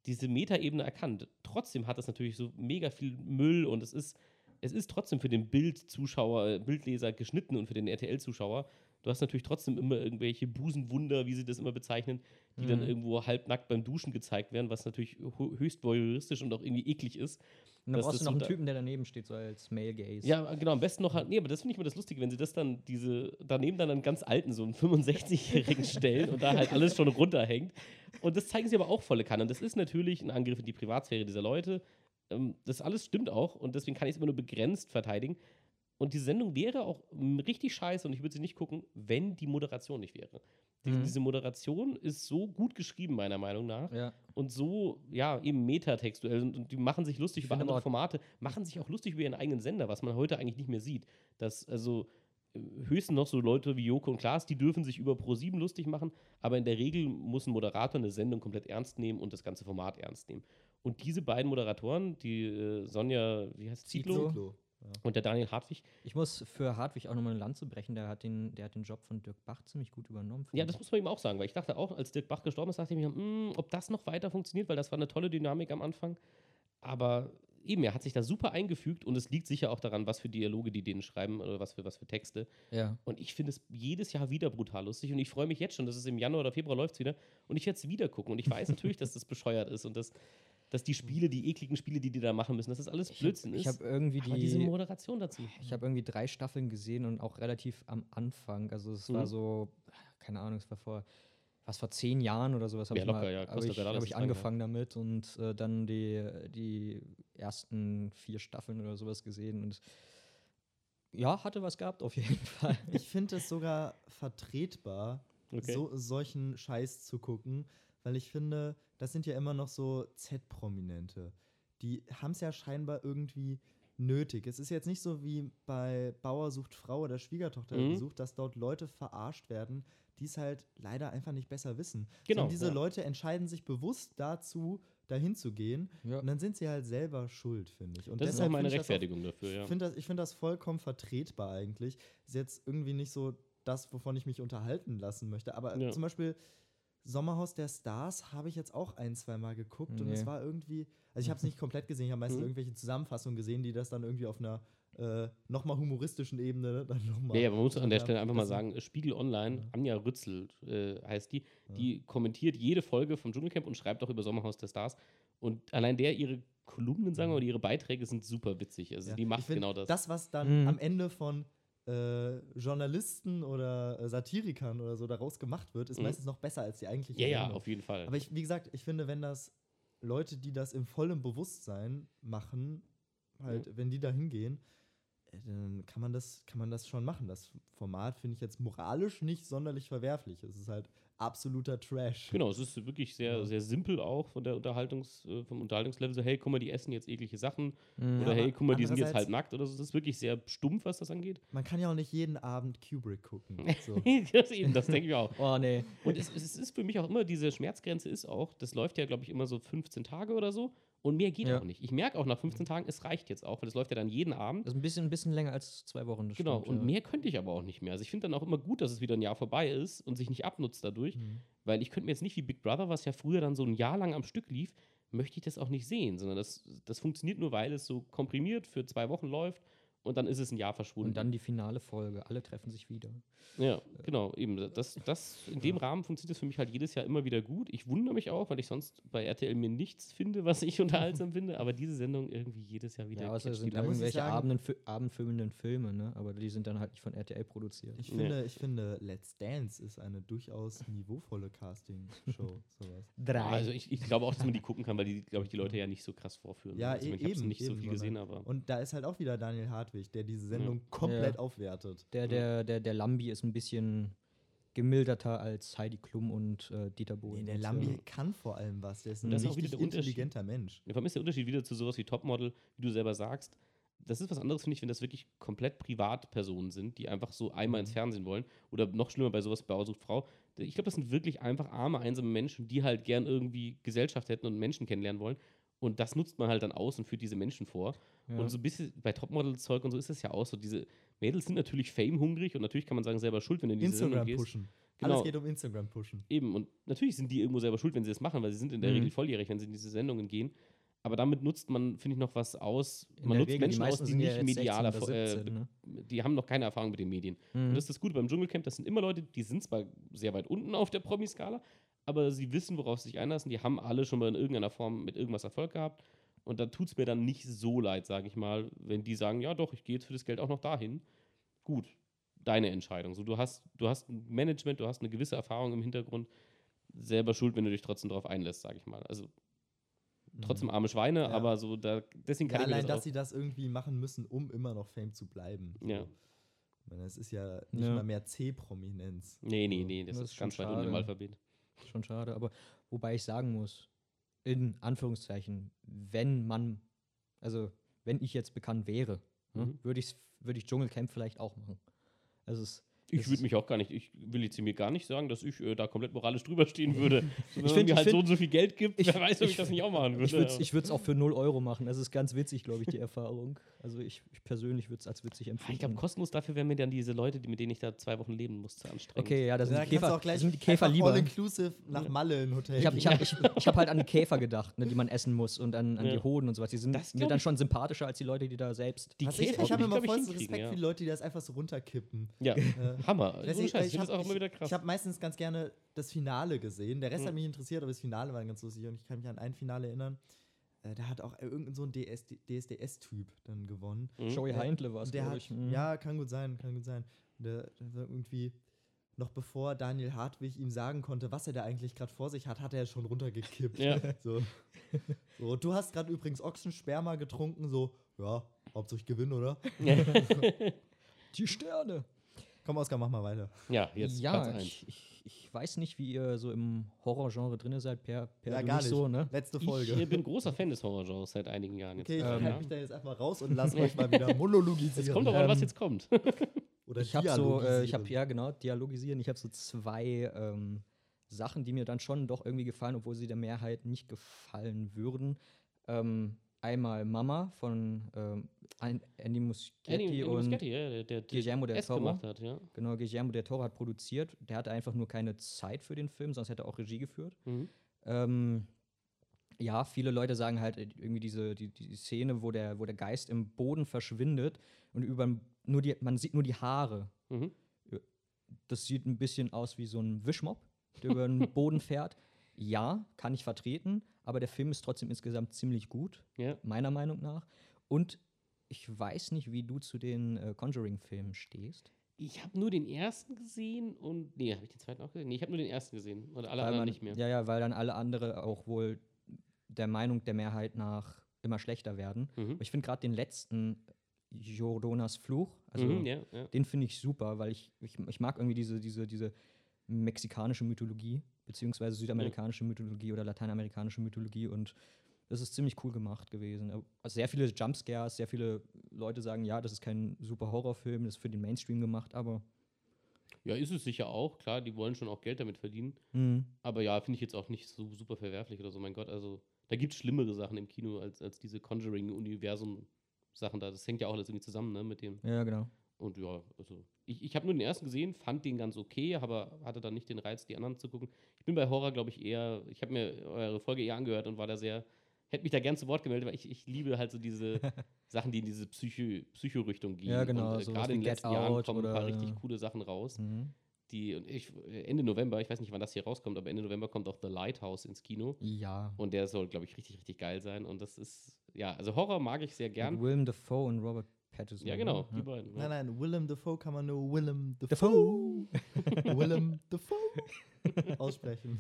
diese Metaebene erkannt. Trotzdem hat es natürlich so mega viel Müll und es ist, es ist trotzdem für den Bildzuschauer, äh, Bildleser geschnitten und für den RTL-Zuschauer. Du hast natürlich trotzdem immer irgendwelche Busenwunder, wie sie das immer bezeichnen, die dann Mhm. irgendwo halbnackt beim Duschen gezeigt werden, was natürlich hö- höchst voyeuristisch und auch irgendwie eklig ist. Und dann brauchst du noch einen Typen, der daneben steht, so als Male Gaze. Ja, genau, am besten noch halt, nee, aber das finde ich immer das Lustige, wenn sie das dann, diese, daneben dann einen ganz alten, so einen 65-Jährigen stellen und da halt alles schon runterhängt. Und das zeigen sie aber auch volle Kanne. Und das ist natürlich ein Angriff in die Privatsphäre dieser Leute. Ähm, das alles stimmt auch und deswegen kann ich es immer nur begrenzt verteidigen. Und die Sendung wäre auch mm, richtig scheiße und ich würde sie nicht gucken, wenn die Moderation nicht wäre. Die, Mhm. Diese Moderation ist so gut geschrieben, meiner Meinung nach Ja. und so, ja, eben metatextuell und, und die machen sich lustig Ich über andere Formate, machen sich auch lustig über ihren eigenen Sender, was man heute eigentlich nicht mehr sieht. Dass, also, äh, höchstens noch so Leute wie Joko und Klaas, die dürfen sich über Pro7 lustig machen, aber in der Regel muss ein Moderator eine Sendung komplett ernst nehmen und das ganze Format ernst nehmen. Und diese beiden Moderatoren, die äh, Sonja, wie heißt Zietlow Zietlow. Zitlo. Ja. und der Daniel Hartwig, Ich muss für Hartwig auch nochmal eine Lanze brechen. Der hat, den, der hat den Job von Dirk Bach ziemlich gut übernommen. Ja, das muss man ihm auch sagen, weil ich dachte auch, als Dirk Bach gestorben ist, dachte ich mir, "Mm, ob das noch weiter funktioniert, weil das war eine tolle Dynamik am Anfang. Aber eben, er hat sich da super eingefügt und es liegt sicher auch daran, was für Dialoge die denen schreiben oder was für, was für Texte. Ja. Und ich finde es jedes Jahr wieder brutal lustig und ich freue mich jetzt schon, dass es im Januar oder Februar läuft wieder und ich werde es wieder gucken und ich weiß natürlich, dass das bescheuert ist und dass, dass die Spiele, die ekligen Spiele, die die da machen müssen, dass das alles Ich Blödsinn habe ist. hab irgendwie aber diese die. Moderation dazu. Ich habe irgendwie drei Staffeln gesehen und auch relativ am Anfang. Also es war Mhm. so, keine Ahnung, es war vor, was vor zehn Jahren oder sowas habe Ja, ich, locker, mal, ja, hab ich, hab ich angefangen damit und äh, dann die, die ersten vier Staffeln oder sowas gesehen und ja, hatte was gehabt auf jeden Fall. Ich finde es sogar vertretbar, Okay. so, solchen Scheiß zu gucken, weil ich finde, das sind ja immer noch so Z-Prominente. die haben es ja scheinbar irgendwie nötig. Es ist jetzt nicht so wie bei Bauer sucht Frau oder Schwiegertochter Mhm. gesucht, dass dort Leute verarscht werden, die es halt leider einfach nicht besser wissen. Genau, Sondern diese ja. Leute entscheiden sich bewusst dazu, dahin zu gehen. Ja. Und dann sind sie halt selber schuld, finde ich. Und Das ist auch meine finde das auch- Rechtfertigung dafür, ja. ich finde das, ich find das vollkommen vertretbar eigentlich. Ist jetzt irgendwie nicht so das, wovon ich mich unterhalten lassen möchte. Aber Ja. zum Beispiel Sommerhaus der Stars habe ich jetzt auch ein, zwei Mal geguckt und es Nee. war irgendwie, also ich habe es nicht komplett gesehen, ich habe meistens Mhm. irgendwelche Zusammenfassungen gesehen, die das dann irgendwie auf einer äh, nochmal humoristischen Ebene dann nochmal. Nee, aber man muss an der Ja, Stelle einfach mal sagen, Spiegel Online, Ja. Anja Rützel äh, heißt die, die kommentiert jede Folge vom Dschungelcamp und schreibt auch über Sommerhaus der Stars. Und allein der, ihre Kolumnen, sagen wir, oder ihre Beiträge sind super witzig. Also Ja, die macht find, genau das. Das, was dann Mhm. am Ende von äh, Journalisten oder äh, Satirikern oder so daraus gemacht wird, ist Mhm. meistens noch besser als die eigentliche ja, ja, Sendung. auf jeden Fall. Aber ich, wie gesagt, ich finde, wenn das Leute, die das im vollen Bewusstsein machen, halt, wenn die da hingehen, äh, dann kann man das, kann man das schon machen. Das Format finde ich jetzt moralisch nicht sonderlich verwerflich. Es ist halt absoluter Trash. Genau, es ist wirklich sehr, Ja. sehr simpel auch von der Unterhaltungs, äh, vom Unterhaltungslevel. So, hey, guck mal, die essen jetzt eklige Sachen. Mhm. Oder hey, guck mal, die sind jetzt halt nackt oder so. Das ist wirklich sehr stumpf, was das angeht. Man kann ja auch nicht jeden Abend Kubrick gucken. So. das eben, das denke ich auch. Oh, nee. Und es, es ist für mich auch immer, diese Schmerzgrenze ist auch, das läuft ja, glaube ich, immer so 15 Tage oder so. Und mehr geht Ja. auch nicht. Ich merke auch nach 15 Tagen, es reicht jetzt auch, weil das läuft ja dann jeden Abend. Das ist ein bisschen, ein bisschen länger als zwei Wochen. das Genau, stimmt, und ja. mehr könnte ich aber auch nicht mehr. Also ich finde dann auch immer gut, dass es wieder ein Jahr vorbei ist und sich nicht abnutzt dadurch, Mhm. weil ich könnte mir jetzt nicht wie Big Brother, was ja früher dann so ein Jahr lang am Stück lief, möchte ich das auch nicht sehen, sondern das, das funktioniert nur, weil es so komprimiert für zwei Wochen läuft und dann ist es ein Jahr verschwunden. Und dann die finale Folge. Alle treffen sich wieder. Ja, genau, eben. Das, das, in dem Rahmen funktioniert das für mich halt jedes Jahr immer wieder gut. Ich wundere mich auch, weil ich sonst bei RTL mir nichts finde, was ich unterhaltsam finde, aber diese Sendung irgendwie jedes Jahr wieder. Ja, außer es catcht sind Da irgendwelche sagen- Abenden, abendfüllenden Filme, ne? Aber die sind dann halt nicht von RTL produziert. Ich finde, ich finde, Let's Dance ist eine durchaus niveauvolle Casting-Show. Drei. Ja, also ich, ich glaube auch, dass man die gucken kann, weil die, glaube ich, die Leute ja nicht so krass vorführen. Ja, also ich habe eben, nicht so eben, viel gesehen, aber. Und da ist halt auch wieder Daniel Hartwig, der diese Sendung komplett aufwertet. Der, der, der, der Lambi ist ein bisschen gemilderter als Heidi Klum und äh, Dieter Nee, Bohlen. der und so. Lambi kann vor allem was. Der ist ein Das ist auch richtig wieder der Unterschied. intelligenter Mensch. Ja, vor allem ist der Unterschied wieder zu sowas wie Topmodel, wie du selber sagst. Das ist was anderes, finde ich, wenn das wirklich komplett Privatpersonen sind, die einfach so einmal ins Fernsehen wollen. Oder noch schlimmer bei sowas Bauer sucht Frau. Ich glaube, das sind wirklich einfach arme, einsame Menschen, die halt gern irgendwie Gesellschaft hätten und Menschen kennenlernen wollen. Und das nutzt man halt dann aus und führt diese Menschen vor. Ja. Und so ein bisschen bei Topmodel-Zeug und so ist es ja auch so. Diese Mädels sind natürlich fame-hungrig und natürlich kann man sagen, selber schuld, wenn du in diese Sendung Instagram gehst. pushen. Genau. Alles geht um Instagram pushen. Eben, und natürlich sind die irgendwo selber schuld, wenn sie das machen, weil sie sind in der Mhm. Regel volljährig, wenn sie in diese Sendungen gehen. Aber damit nutzt man, finde ich, noch was aus. In man nutzt Regel, Menschen aus, die sind ja nicht 16 medial, äh, 17, ne? die haben noch keine Erfahrung mit den Medien. Mhm. Und das ist das Gute beim Dschungelcamp, das sind immer Leute, die sind zwar sehr weit unten auf der Promi-Skala, aber sie wissen, worauf sie sich einlassen. Die haben alle schon mal in irgendeiner Form mit irgendwas Erfolg gehabt. Und da tut es mir dann nicht so leid, sage ich mal, wenn die sagen, ja doch, ich gehe jetzt für das Geld auch noch dahin. Gut, deine Entscheidung. So, du, hast, du hast ein Management, du hast eine gewisse Erfahrung im Hintergrund. Selber schuld, wenn du dich trotzdem darauf einlässt, sage ich mal. Also trotzdem arme Schweine, Ja. aber so da, deswegen Ja, kann ich mir allein, das dass auch, sie das irgendwie machen müssen, um immer noch Fame zu bleiben. So. Ja. Ich meine, es ist ja nicht Ja. mal mehr C-Prominenz. Nee, nee, nee, das, Das ist ist schon ganz weit unten im. Alphabet. Schon schade, aber wobei ich sagen muss, in Anführungszeichen, wenn man, also wenn ich jetzt bekannt wäre, ne, Mhm. würde ich würde ich Dschungelcamp vielleicht auch machen. Also es, Ich würde mich auch gar nicht, ich will jetzt mir gar nicht sagen, dass ich äh, da komplett moralisch drüber stehen würde. Wenn Ich find- mir halt so find- und so viel Geld gibt, ich- wer weiß, ob ich, ich- das nicht auch machen würde. ich würde es auch für 0 Euro machen. Das ist ganz witzig, glaube ich, die Erfahrung. Also ich, ich persönlich würde es als witzig Ja, empfinden. ich glaube, kostenlos dafür wären mir dann diese Leute, die, mit denen ich da zwei Wochen leben muss, zu anstrengend. okay, ja, da sind Da die Käfer, auch gleich sind die Käfer lieber. all-inclusive nach Malle in Hotel Ich habe hab, ich, ich hab halt an die Käfer gedacht, ne, die man essen muss und an, an Ja. die Hoden und sowas. Die sind Das mir dann schon sympathischer als die Leute, die da selbst. Die Käfer ich habe immer glaub voll so hinkriegen, Respekt für die Leute, die das einfach so runterkippen. Ja, Äh, Hammer. Ich, ich ich finde das habe auch immer wieder krass. ich hab meistens ganz gerne das Finale gesehen. Der Rest Mhm. hat mich interessiert, aber das Finale war ganz lustig und ich kann mich an ein Finale erinnern. Äh, da hat auch irgendein so ein DS, DSDS-Typ dann gewonnen. Mhm. Joey Heindle war es, glaube hat, ich. Mhm. Ja, kann gut sein, kann gut sein. Der, der irgendwie, noch bevor Daniel Hartwig ihm sagen konnte, was er da eigentlich gerade vor sich hat, hat er schon runtergekippt. Ja. So. so, du hast gerade übrigens Ochsensperma getrunken, so, ja, hauptsächlich Gewinn, oder? Die Sterne. Komm, Oskar, mach mal weiter. Ja, jetzt ja, Platz eins. ich, ich, ich weiß nicht, wie ihr so im Horrorgenre drin seid, per, per Ja, gar nicht. so, ne? Letzte Ich Folge. äh, bin großer Fan des Horrorgenres seit einigen Jahren jetzt. Okay, ich Ähm, halte mich da jetzt einfach raus und lasse euch mal wieder monologisieren. Es kommt doch an, was Ähm, jetzt kommt. Oder Ich habe so, äh, ich habe ja genau dialogisieren. Ich habe so zwei ähm, Sachen, die mir dann schon doch irgendwie gefallen, obwohl sie der Mehrheit nicht gefallen würden. Ähm, einmal Mama von ähm, An- Andy Muschietti Andy, und Muschietti, ja, der, der, der Guillermo del S Toro. gemacht hat, ja. genau Guillermo del Toro hat produziert. Der hatte einfach nur keine Zeit für den Film, sonst hätte er auch Regie geführt. Mhm. Ähm, ja, viele Leute sagen halt äh, irgendwie diese die, die Szene, wo der, wo der Geist im Boden verschwindet und über nur die, man sieht nur die Haare. Mhm. Das sieht ein bisschen aus wie so ein Wischmopp, der über den Boden fährt. Ja, kann ich vertreten, aber der Film ist trotzdem insgesamt ziemlich gut, Ja. meiner Meinung nach. Und ich weiß nicht, wie du zu den äh, Conjuring-Filmen stehst. Ich habe nur den ersten gesehen und. Nee, habe ich den zweiten auch gesehen? Nee, ich habe nur den ersten gesehen. Und alle weil anderen man, nicht mehr. Ja, ja, weil dann alle andere auch wohl der Meinung der Mehrheit nach immer schlechter werden. Mhm. Ich finde gerade den letzten Jordonas Fluch, also mhm, ja, ja. den finde ich super, weil ich, ich, ich mag irgendwie diese, diese, diese mexikanische Mythologie, beziehungsweise südamerikanische Mythologie oder lateinamerikanische Mythologie und das ist ziemlich cool gemacht gewesen. Also sehr viele Jumpscares, sehr viele Leute sagen, ja, das ist kein super Horrorfilm, das ist für den Mainstream gemacht, aber ja, ist es sicher auch. Klar, die wollen schon auch Geld damit verdienen. mh, Aber ja, finde ich jetzt auch nicht so super verwerflich oder so. Mein Gott, also da gibt es schlimmere Sachen im Kino als, als diese Conjuring-Universum-Sachen da. Das hängt ja auch alles irgendwie zusammen, ne, mit dem. ja, genau. Und ja, also ich, ich habe nur den ersten gesehen, fand den ganz okay, aber hatte dann nicht den Reiz, die anderen zu gucken. Ich bin bei Horror, glaube ich, eher, ich habe mir eure Folge eher angehört und war da sehr, hätte mich da gern zu Wort gemeldet, weil ich, ich liebe halt so diese Sachen, die in diese Psycho- Psycho-Richtung gehen. Ja, genau, Und äh, gerade in den Get letzten Jahren Out kommen ein paar richtig coole Sachen raus. Mhm. Die, und ich, Ende November, ich weiß nicht, wann das hier rauskommt, aber Ende November kommt auch The Lighthouse ins Kino. Ja. Und der soll, glaube ich, richtig, richtig geil sein. Und das ist, ja, also Horror mag ich sehr Mit gern. Willem Dafoe und Robert Pattinson. Ja, genau, ne? die beiden. Nein, Ja. nein, Willem Dafoe kann man nur Willem Dafoe. Dafoe. Willem Dafoe aussprechen.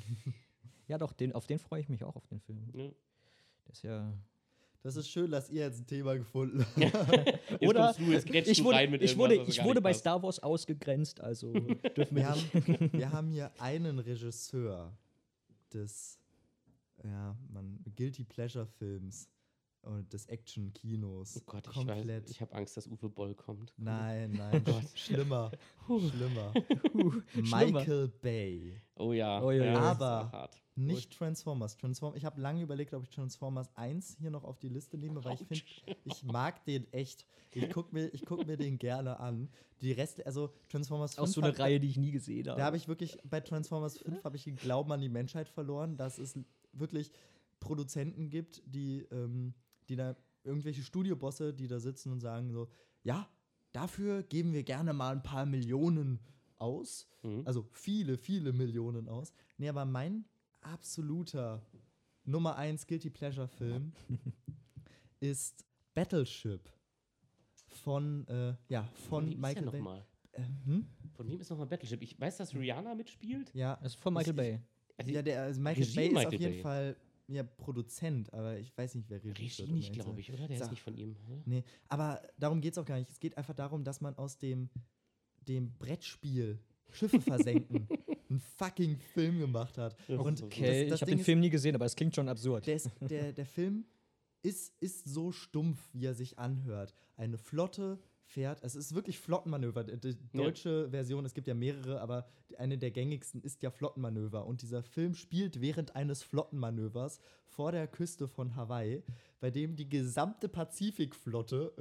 Ja, doch, den, auf den freue ich mich auch, auf den Film. Ja. Der ist ja. Das ist schön, dass ihr jetzt ein Thema gefunden habt. Oder du, ich wurde, rein mit ich irgendwas, wurde, ich wurde bei passt. Star Wars ausgegrenzt, also dürfen wir Wir nicht. haben, wir haben hier einen Regisseur des ja, man, Guilty Pleasure Films und des Action-Kinos. Oh Gott, ich komplett. weiß, ich habe Angst, dass Uwe Boll kommt. Nein, nein, Gott. schlimmer, schlimmer. Schlimmer. Michael Bay. Oh ja, Oh ja, Aber-. Nicht Transformers. Transform ich habe lange überlegt, ob ich Transformers 1 hier noch auf die Liste nehme, weil ich finde, ich mag den echt. Ich gucke mir, ich guck mir den gerne an. Die Reste, also Transformers 5. Auch so eine Reihe, die ich nie gesehen habe. Da habe ich wirklich, bei Transformers 5 habe ich den Glauben an die Menschheit verloren, dass es wirklich Produzenten gibt, die, ähm, die da irgendwelche Studiobosse, die da sitzen und sagen so, ja, dafür geben wir gerne mal ein paar Millionen aus. Mhm. Also viele, viele Millionen aus. Nee, aber mein absoluter Nummer 1 Guilty Pleasure Film ist Battleship von, äh, ja, von der Michael noch Bay. mal? Äh, hm? Von wem ist nochmal Battleship? Ich weiß, dass Rihanna mitspielt. Ja, das ist von Michael Ich- Bay. Also ja, der also Michael Regie Bay ist Michael auf jeden Bay. Fall ja, Produzent, aber ich weiß nicht, wer Regie Regie nicht, glaube ich, oder? Der Sag- ist nicht von ihm. Oder? Nee, aber darum geht es auch gar nicht. Es geht einfach darum, dass man aus dem, dem Brettspiel Schiffe versenken einen fucking Film gemacht hat. Und Okay, das, das ich habe den ist, Film nie gesehen, aber es klingt schon absurd. der, ist, der, der Film ist, ist so stumpf, wie er sich anhört. Eine Flotte fährt, es ist wirklich Flottenmanöver. Die, die Ja. deutsche Version, es gibt ja mehrere, aber eine der gängigsten ist ja Flottenmanöver. Und dieser Film spielt während eines Flottenmanövers vor der Küste von Hawaii, bei dem die gesamte Pazifikflotte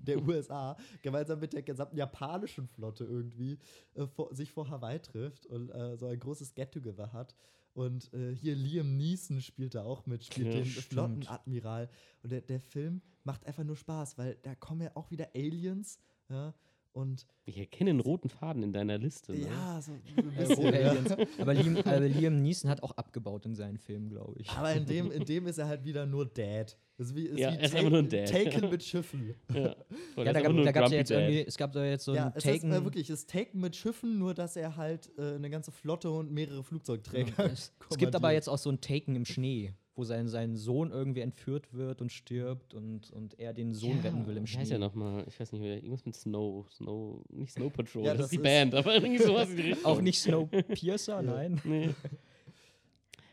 der USA gemeinsam mit der gesamten japanischen Flotte irgendwie äh, vor, sich vor Hawaii trifft und äh, so ein großes Get-Together hat. Und äh, hier Liam Neeson spielt da auch mit, spielt Ja, den stimmt. Flottenadmiral. Und der, der Film macht einfach nur Spaß, weil da kommen ja auch wieder Aliens. Ja, und Ich erkenne einen roten Faden in deiner Liste. Ne? ja, so ein bisschen. ja. Aliens. Aber Liam, aber Liam Neeson hat auch abgebaut in seinen Filmen, glaube ich. Aber in dem, in dem ist er halt wieder nur Dad. Ist wie, ist Ja, wie er ist einfach nur ein Dad. Taken mit Schiffen. Ja, Voll, Ja, das da gab da gab's ja jetzt Dad. irgendwie, es gab da jetzt so ja, ein es ist Taken. äh, wirklich, es ist Taken mit Schiffen, nur dass er halt äh, eine ganze Flotte und mehrere Flugzeugträger. es, es gibt aber jetzt auch so ein Taken im Schnee, wo sein, sein Sohn irgendwie entführt wird und stirbt und, und er den Sohn retten will im Wie heißt ja Schnee. nochmal? Ich weiß nicht mehr. Irgendwas mit Snow. Snow. Nicht Snow Patrol, Ja, das, das ist die ist- Band, aber irgendwie sowas in die Richtung. Auch nicht Snowpiercer, nein. Nee.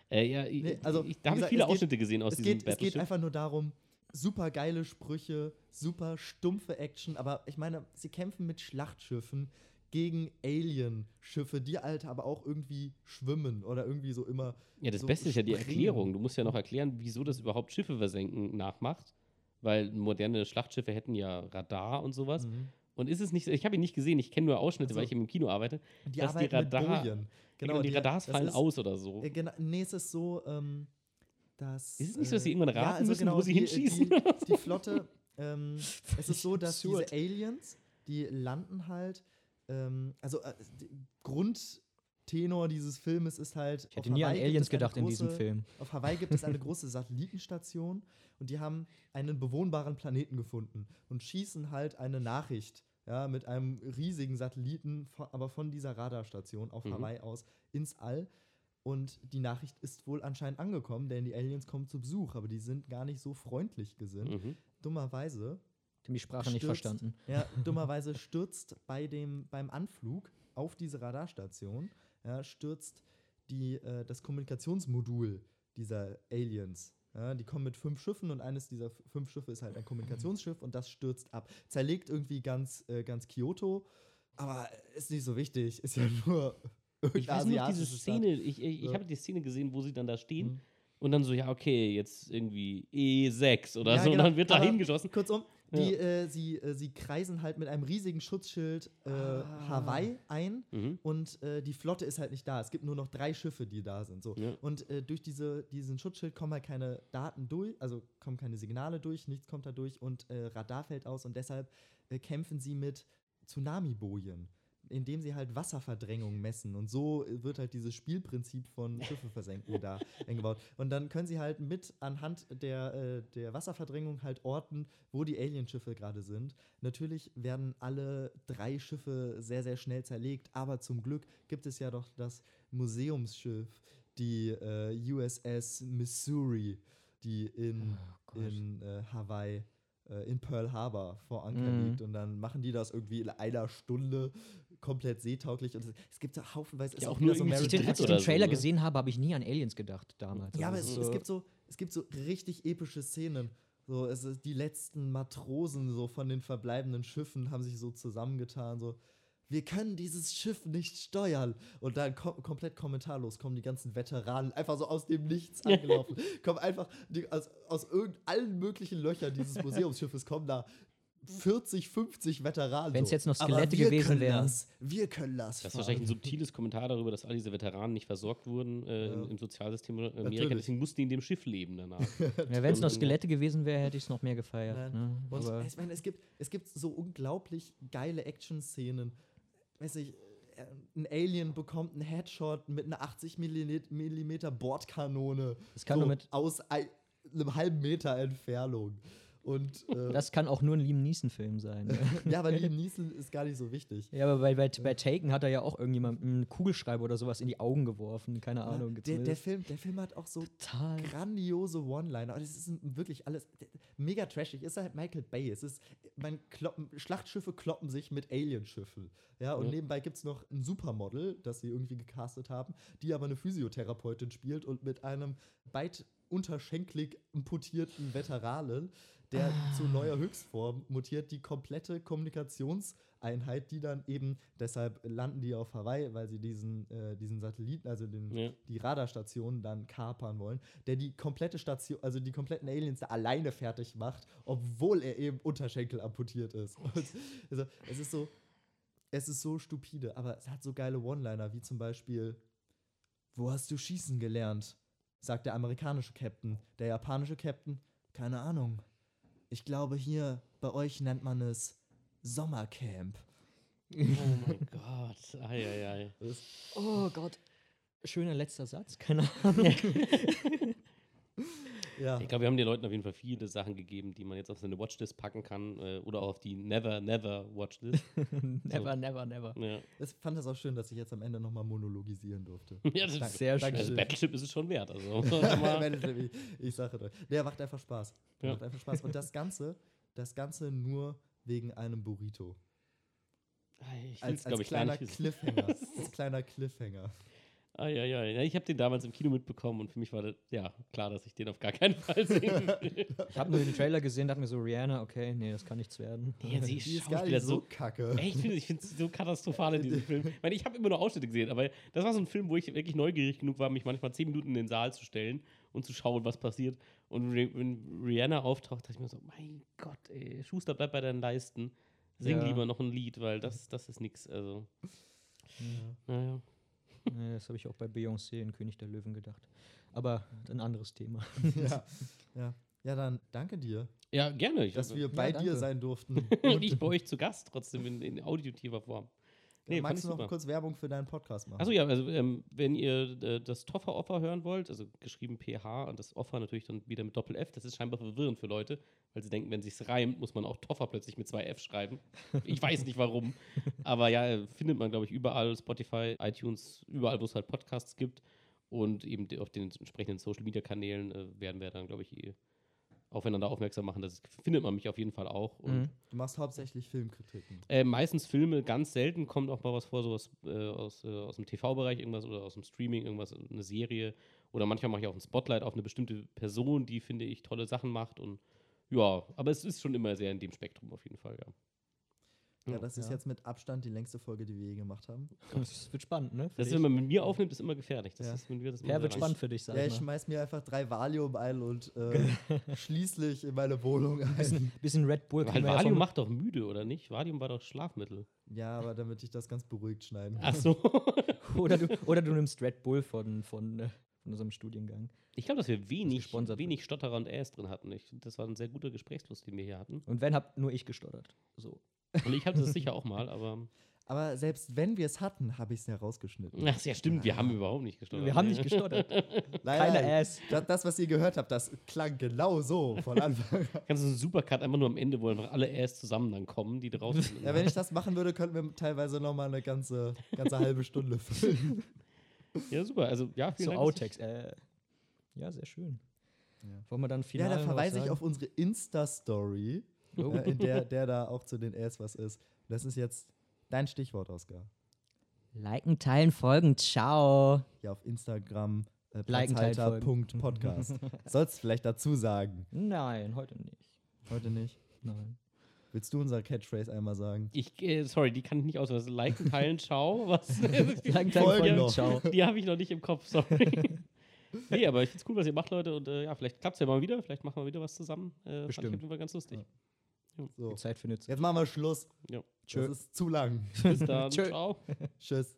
Äh, ja, ich, Nee, also, ich, da habe ich viele es geht- Ausschnitte gesehen aus es diesem geht, es geht Battleship. einfach nur darum, super geile Sprüche, super stumpfe Action, aber ich meine, sie kämpfen mit Schlachtschiffen gegen Alien-Schiffe, die halt aber auch irgendwie schwimmen oder irgendwie so immer. Ja, das so Beste ist ja die springen. Erklärung. Du musst ja noch erklären, wieso das überhaupt Schiffe versenken nachmacht. Weil moderne Schlachtschiffe hätten ja Radar und sowas. Mhm. Und ist es nicht so, ich habe ihn nicht gesehen, ich kenne nur Ausschnitte, Ach so. weil ich im Kino arbeite. Und die dass die Radar-. Genau, die, Radars das fallen ist, aus oder so. Äh, genau, nee, es ist so, ähm, dass. Ist es nicht so, dass sie äh, irgendwann raten also müssen, genau, wo sie die, hinschießen? Die, die Flotte, ähm, es ist so, dass diese Aliens, die landen halt, ähm, also äh, Grundtenor dieses Filmes ist halt. Ich hätte nie an Aliens gedacht in diesem Film. Auf Hawaii gibt es eine große Satellitenstation und die haben einen bewohnbaren Planeten gefunden und schießen halt eine Nachricht. Ja, mit einem riesigen Satelliten, von, aber von dieser Radarstation auf Mhm. Hawaii aus ins All. Und die Nachricht ist wohl anscheinend angekommen, denn die Aliens kommen zu Besuch, aber die sind gar nicht so freundlich gesinnt. Mhm. Dummerweise, habe die Sprache nicht Stürzt. verstanden. ja, dummerweise stürzt bei dem, beim Anflug auf diese Radarstation, ja, stürzt die, äh, das Kommunikationsmodul dieser Aliens. Ja, die kommen mit fünf Schiffen und eines dieser fünf Schiffe ist halt ein Kommunikationsschiff und das stürzt ab. Zerlegt irgendwie ganz, äh, ganz Kyoto, aber ist nicht so wichtig. Ist ja nur Ich weiß nur diese asiatische Stadt. Szene, ich, ich, ich Ja. habe die Szene gesehen, wo sie dann da stehen Mhm. und dann so, ja, okay, jetzt irgendwie E6 oder Ja, so genau, und dann wird da hingeschossen. Kurzum, Ja. die, äh, sie, äh, sie kreisen halt mit einem riesigen Schutzschild äh, Ah. Hawaii ein Mhm. und äh, die Flotte ist halt nicht da. Es gibt nur noch drei Schiffe, die da sind. So. Ja. Und äh, durch diese, diesen Schutzschild kommen halt keine Daten durch, also kommen keine Signale durch, nichts kommt da durch und äh, Radar fällt aus und deshalb kämpfen sie mit Tsunami-Bojen, indem sie halt Wasserverdrängung messen. Und so wird halt dieses Spielprinzip von Schiffe versenken da eingebaut. Und dann können sie halt mit anhand der, äh, der Wasserverdrängung halt orten, wo die Alienschiffe gerade sind. Natürlich werden alle drei Schiffe sehr, sehr schnell zerlegt, aber zum Glück gibt es ja doch das Museumsschiff, die äh, USS Missouri, die in, Gott. in äh, Hawaii, äh, in Pearl Harbor vor Anker Mhm. liegt. Und dann machen die das irgendwie in einer Stunde komplett seetauglich. Und es, gibt so haufenweise. es Ja, ist auch nur so Als ich den, als ich den so, Trailer ne? gesehen habe, habe ich nie an Aliens gedacht damals. Ja, aber Also es, so- es, gibt so, es gibt so richtig epische Szenen. So, es ist, die letzten Matrosen so von den verbleibenden Schiffen haben sich so zusammengetan, so, wir können dieses Schiff nicht steuern. Und dann kom komplett kommentarlos kommen die ganzen Veteranen einfach so aus dem Nichts angelaufen. kommen einfach die, aus, aus allen möglichen Löchern dieses Museumsschiffes kommen da 40, 50 Veteranen. Wenn's so. jetzt noch Skelette wir gewesen wären. Wir können das. Das ist wahrscheinlich ein subtiles Kommentar darüber, dass all diese Veteranen nicht versorgt wurden äh, Ja. im, im Sozialsystem Amerika. Natürlich. Deswegen mussten die in dem Schiff leben danach. ja, Wenn es noch Skelette gewesen wäre, hätte ich es noch mehr gefeiert. Ne? Aber ich meine, es gibt, es gibt so unglaublich geile Action-Szenen. Weiß ich, äh, ein Alien bekommt einen Headshot mit einer 80 Millimeter Bordkanone. Das kann nur mit- aus ein, einem halben Meter Entfernung. Und äh, das kann auch nur ein Liam Neeson-Film sein. Ne? ja, aber Liam Neeson ist gar nicht so wichtig. ja, aber bei, bei, bei Taken hat er ja auch irgendjemand einen Kugelschreiber oder sowas in die Augen geworfen. Keine Ahnung. der, der, zumindest. Film, der Film hat auch so Total. grandiose One-Liner. Und es ist wirklich alles mega trashig. Es ist halt Michael Bay. Es ist, man kloppen, Schlachtschiffe kloppen sich mit Alienschiffen. Ja, und Ja. nebenbei gibt es noch ein Supermodel, das sie irgendwie gecastet haben, die aber eine Physiotherapeutin spielt und mit einem weit unterschenklig amputierten Veteranen, der zu neuer Höchstform mutiert, die komplette Kommunikationseinheit, die dann eben, deshalb landen die auf Hawaii, weil sie diesen, äh, diesen Satelliten, also den, Ja. die Radarstation dann kapern wollen, der die komplette Station, also die kompletten Aliens da alleine fertig macht, obwohl er eben Unterschenkel amputiert ist. Und also, es ist so, es ist so stupide, aber es hat so geile One-Liner, wie zum Beispiel, wo hast du schießen gelernt? sagt der amerikanische Captain. Der japanische Captain, keine Ahnung. Ich glaube, hier bei euch nennt man es Sommercamp. oh mein Gott. Eieiei. Oh Gott. Schöner letzter Satz. Keine Ahnung. Ja. Ich glaube, wir haben den Leuten auf jeden Fall viele Sachen gegeben, die man jetzt auf seine Watchlist packen kann äh, oder auch auf die Never, Never Watchlist. never, never, never. ja. Ich fand das auch schön, dass ich jetzt am Ende nochmal monologisieren durfte. ja, das ist Sehr Danke. Also schön. Battleship ist es schon wert. Also, ich, ich sage euch. Der macht einfach Spaß. Der Ja. Macht einfach Spaß. Und das Ganze, das Ganze nur wegen einem Burrito. ich Als, als ich, kleiner. Cliffhanger. als kleiner Cliffhanger. Ah, ja, ja, ja. Ich habe den damals im Kino mitbekommen und für mich war das, ja, klar, dass ich den auf gar keinen Fall sehen will. Ich habe nur den Trailer gesehen, dachte mir so, Rihanna, okay, nee, das kann nichts werden. Ja, sie Die ist gar nicht so so kacke. Ey, ich finde find's so katastrophal in diesem Film. Ich meine, ich habe immer nur Ausschnitte gesehen, aber das war so ein Film, wo ich wirklich neugierig genug war, mich manchmal zehn Minuten in den Saal zu stellen und zu schauen, was passiert. Und wenn Rihanna auftaucht, dachte ich mir so, mein Gott, ey, Schuster, bleib bei deinen Leisten. Sing Ja. lieber noch ein Lied, weil das, das ist nix. Also, naja. Das habe ich auch bei Beyoncé in König der Löwen gedacht. Aber ein anderes Thema. ja. ja. Ja, dann danke dir, Ja, gerne. Ich, dass wir Ja, bei danke. dir sein durften. und ich bei euch zu Gast, trotzdem in, in auditiver Form. Nee, Magst du noch super. kurz Werbung für deinen Podcast machen? Achso, ja, also ähm, wenn ihr äh, das Toffer-Offer hören wollt, also geschrieben PH und das Offer natürlich dann wieder mit Doppel-F, das ist scheinbar verwirrend für Leute, weil sie denken, wenn sich's reimt, muss man auch Toffer plötzlich mit zwei F schreiben. Ich weiß nicht warum. Aber ja, findet man, glaube ich, überall, Spotify, iTunes, überall, wo es halt Podcasts gibt. Und eben auf den entsprechenden Social-Media-Kanälen äh, werden wir dann, glaube ich, eh aufeinander aufmerksam machen. Das findet man mich auf jeden Fall auch. Und Mhm. Du machst hauptsächlich Filmkritiken. äh, meistens Filme, ganz selten kommt auch mal was vor, sowas äh, aus, äh, aus dem TV-Bereich, irgendwas oder aus dem Streaming, irgendwas, eine Serie. Oder manchmal mache ich auch ein Spotlight auf eine bestimmte Person, die, finde ich, tolle Sachen macht. Und ja, aber es ist schon immer sehr in dem Spektrum auf jeden Fall, ja. Ja, das ist Ja. jetzt mit Abstand die längste Folge, die wir je gemacht haben. Das wird spannend, ne? Für Das ist, dich. wenn man mit mir aufnimmt, ist immer gefährlich. Das Ja. ist, wenn wir das ja, sehr wird spannend für dich, sag Ja, ich ich schmeiß mir einfach drei Valium ein und äh, schließlich in meine Wohnung ein. Bisschen, bisschen Red Bull Weil ja Valium vom- macht doch müde, oder nicht? Valium war doch Schlafmittel. Ja, aber damit ich das ganz beruhigt schneiden Ach so. oder, du, oder du nimmst Red Bull von, von, äh, von unserem Studiengang. Ich glaube, dass wir wenig, gesponsert wenig Stotterer und Äs drin hatten. Ich, das war ein sehr guter Gesprächsfluss, den wir hier hatten. Und wenn, hab nur ich gestottert. So. Und ich hatte das sicher auch mal, aber. Aber selbst wenn wir es hatten, habe ich es ja rausgeschnitten. Ach ja, stimmt, wir haben überhaupt nicht gestottert. Wir haben nicht gestottert. Nein, Keine Ass. Das, das, was ihr gehört habt, das klang genau so von Anfang an. Kannst du einen Supercut einfach nur am Ende, wo einfach alle Äs zusammen dann kommen, die drauf sind. Ja, wenn ich das machen würde, könnten wir teilweise noch mal eine ganze, ganze halbe Stunde füllen. ja, super. Also, ja, vielen So Dank. Outtakes. Äh, ja, sehr schön. Ja. Wollen wir dann Ja, final da noch verweise ich auf unsere Insta-Story, Oh. äh, in der, der da auch zu den Ads was ist. Das ist jetzt dein Stichwort, Oskar. Liken, teilen, folgen. Ciao. Ja, auf Instagram äh. Platzhalter.podcast. Sollst vielleicht dazu sagen. Nein, heute nicht. Heute nicht. Nein. Willst du unser Catchphrase einmal sagen? Ich, äh, sorry, die kann ich nicht auswählen. Liken, teilen, ciao. Was? Liken, teilen, Folgen. Ciao. die habe ich noch nicht im Kopf, sorry. nee, aber ich finde es cool, was ihr macht, Leute. Und äh, ja, vielleicht klappt es ja mal wieder. Vielleicht machen wir wieder was zusammen. Äh, Fand ich Bestimmt. auf jeden Fall ganz lustig. So. Die Zeit findet Jetzt machen wir Schluss. Ja. Das ist zu lang. Bis dann. Tschö. Ciao. Tschüss.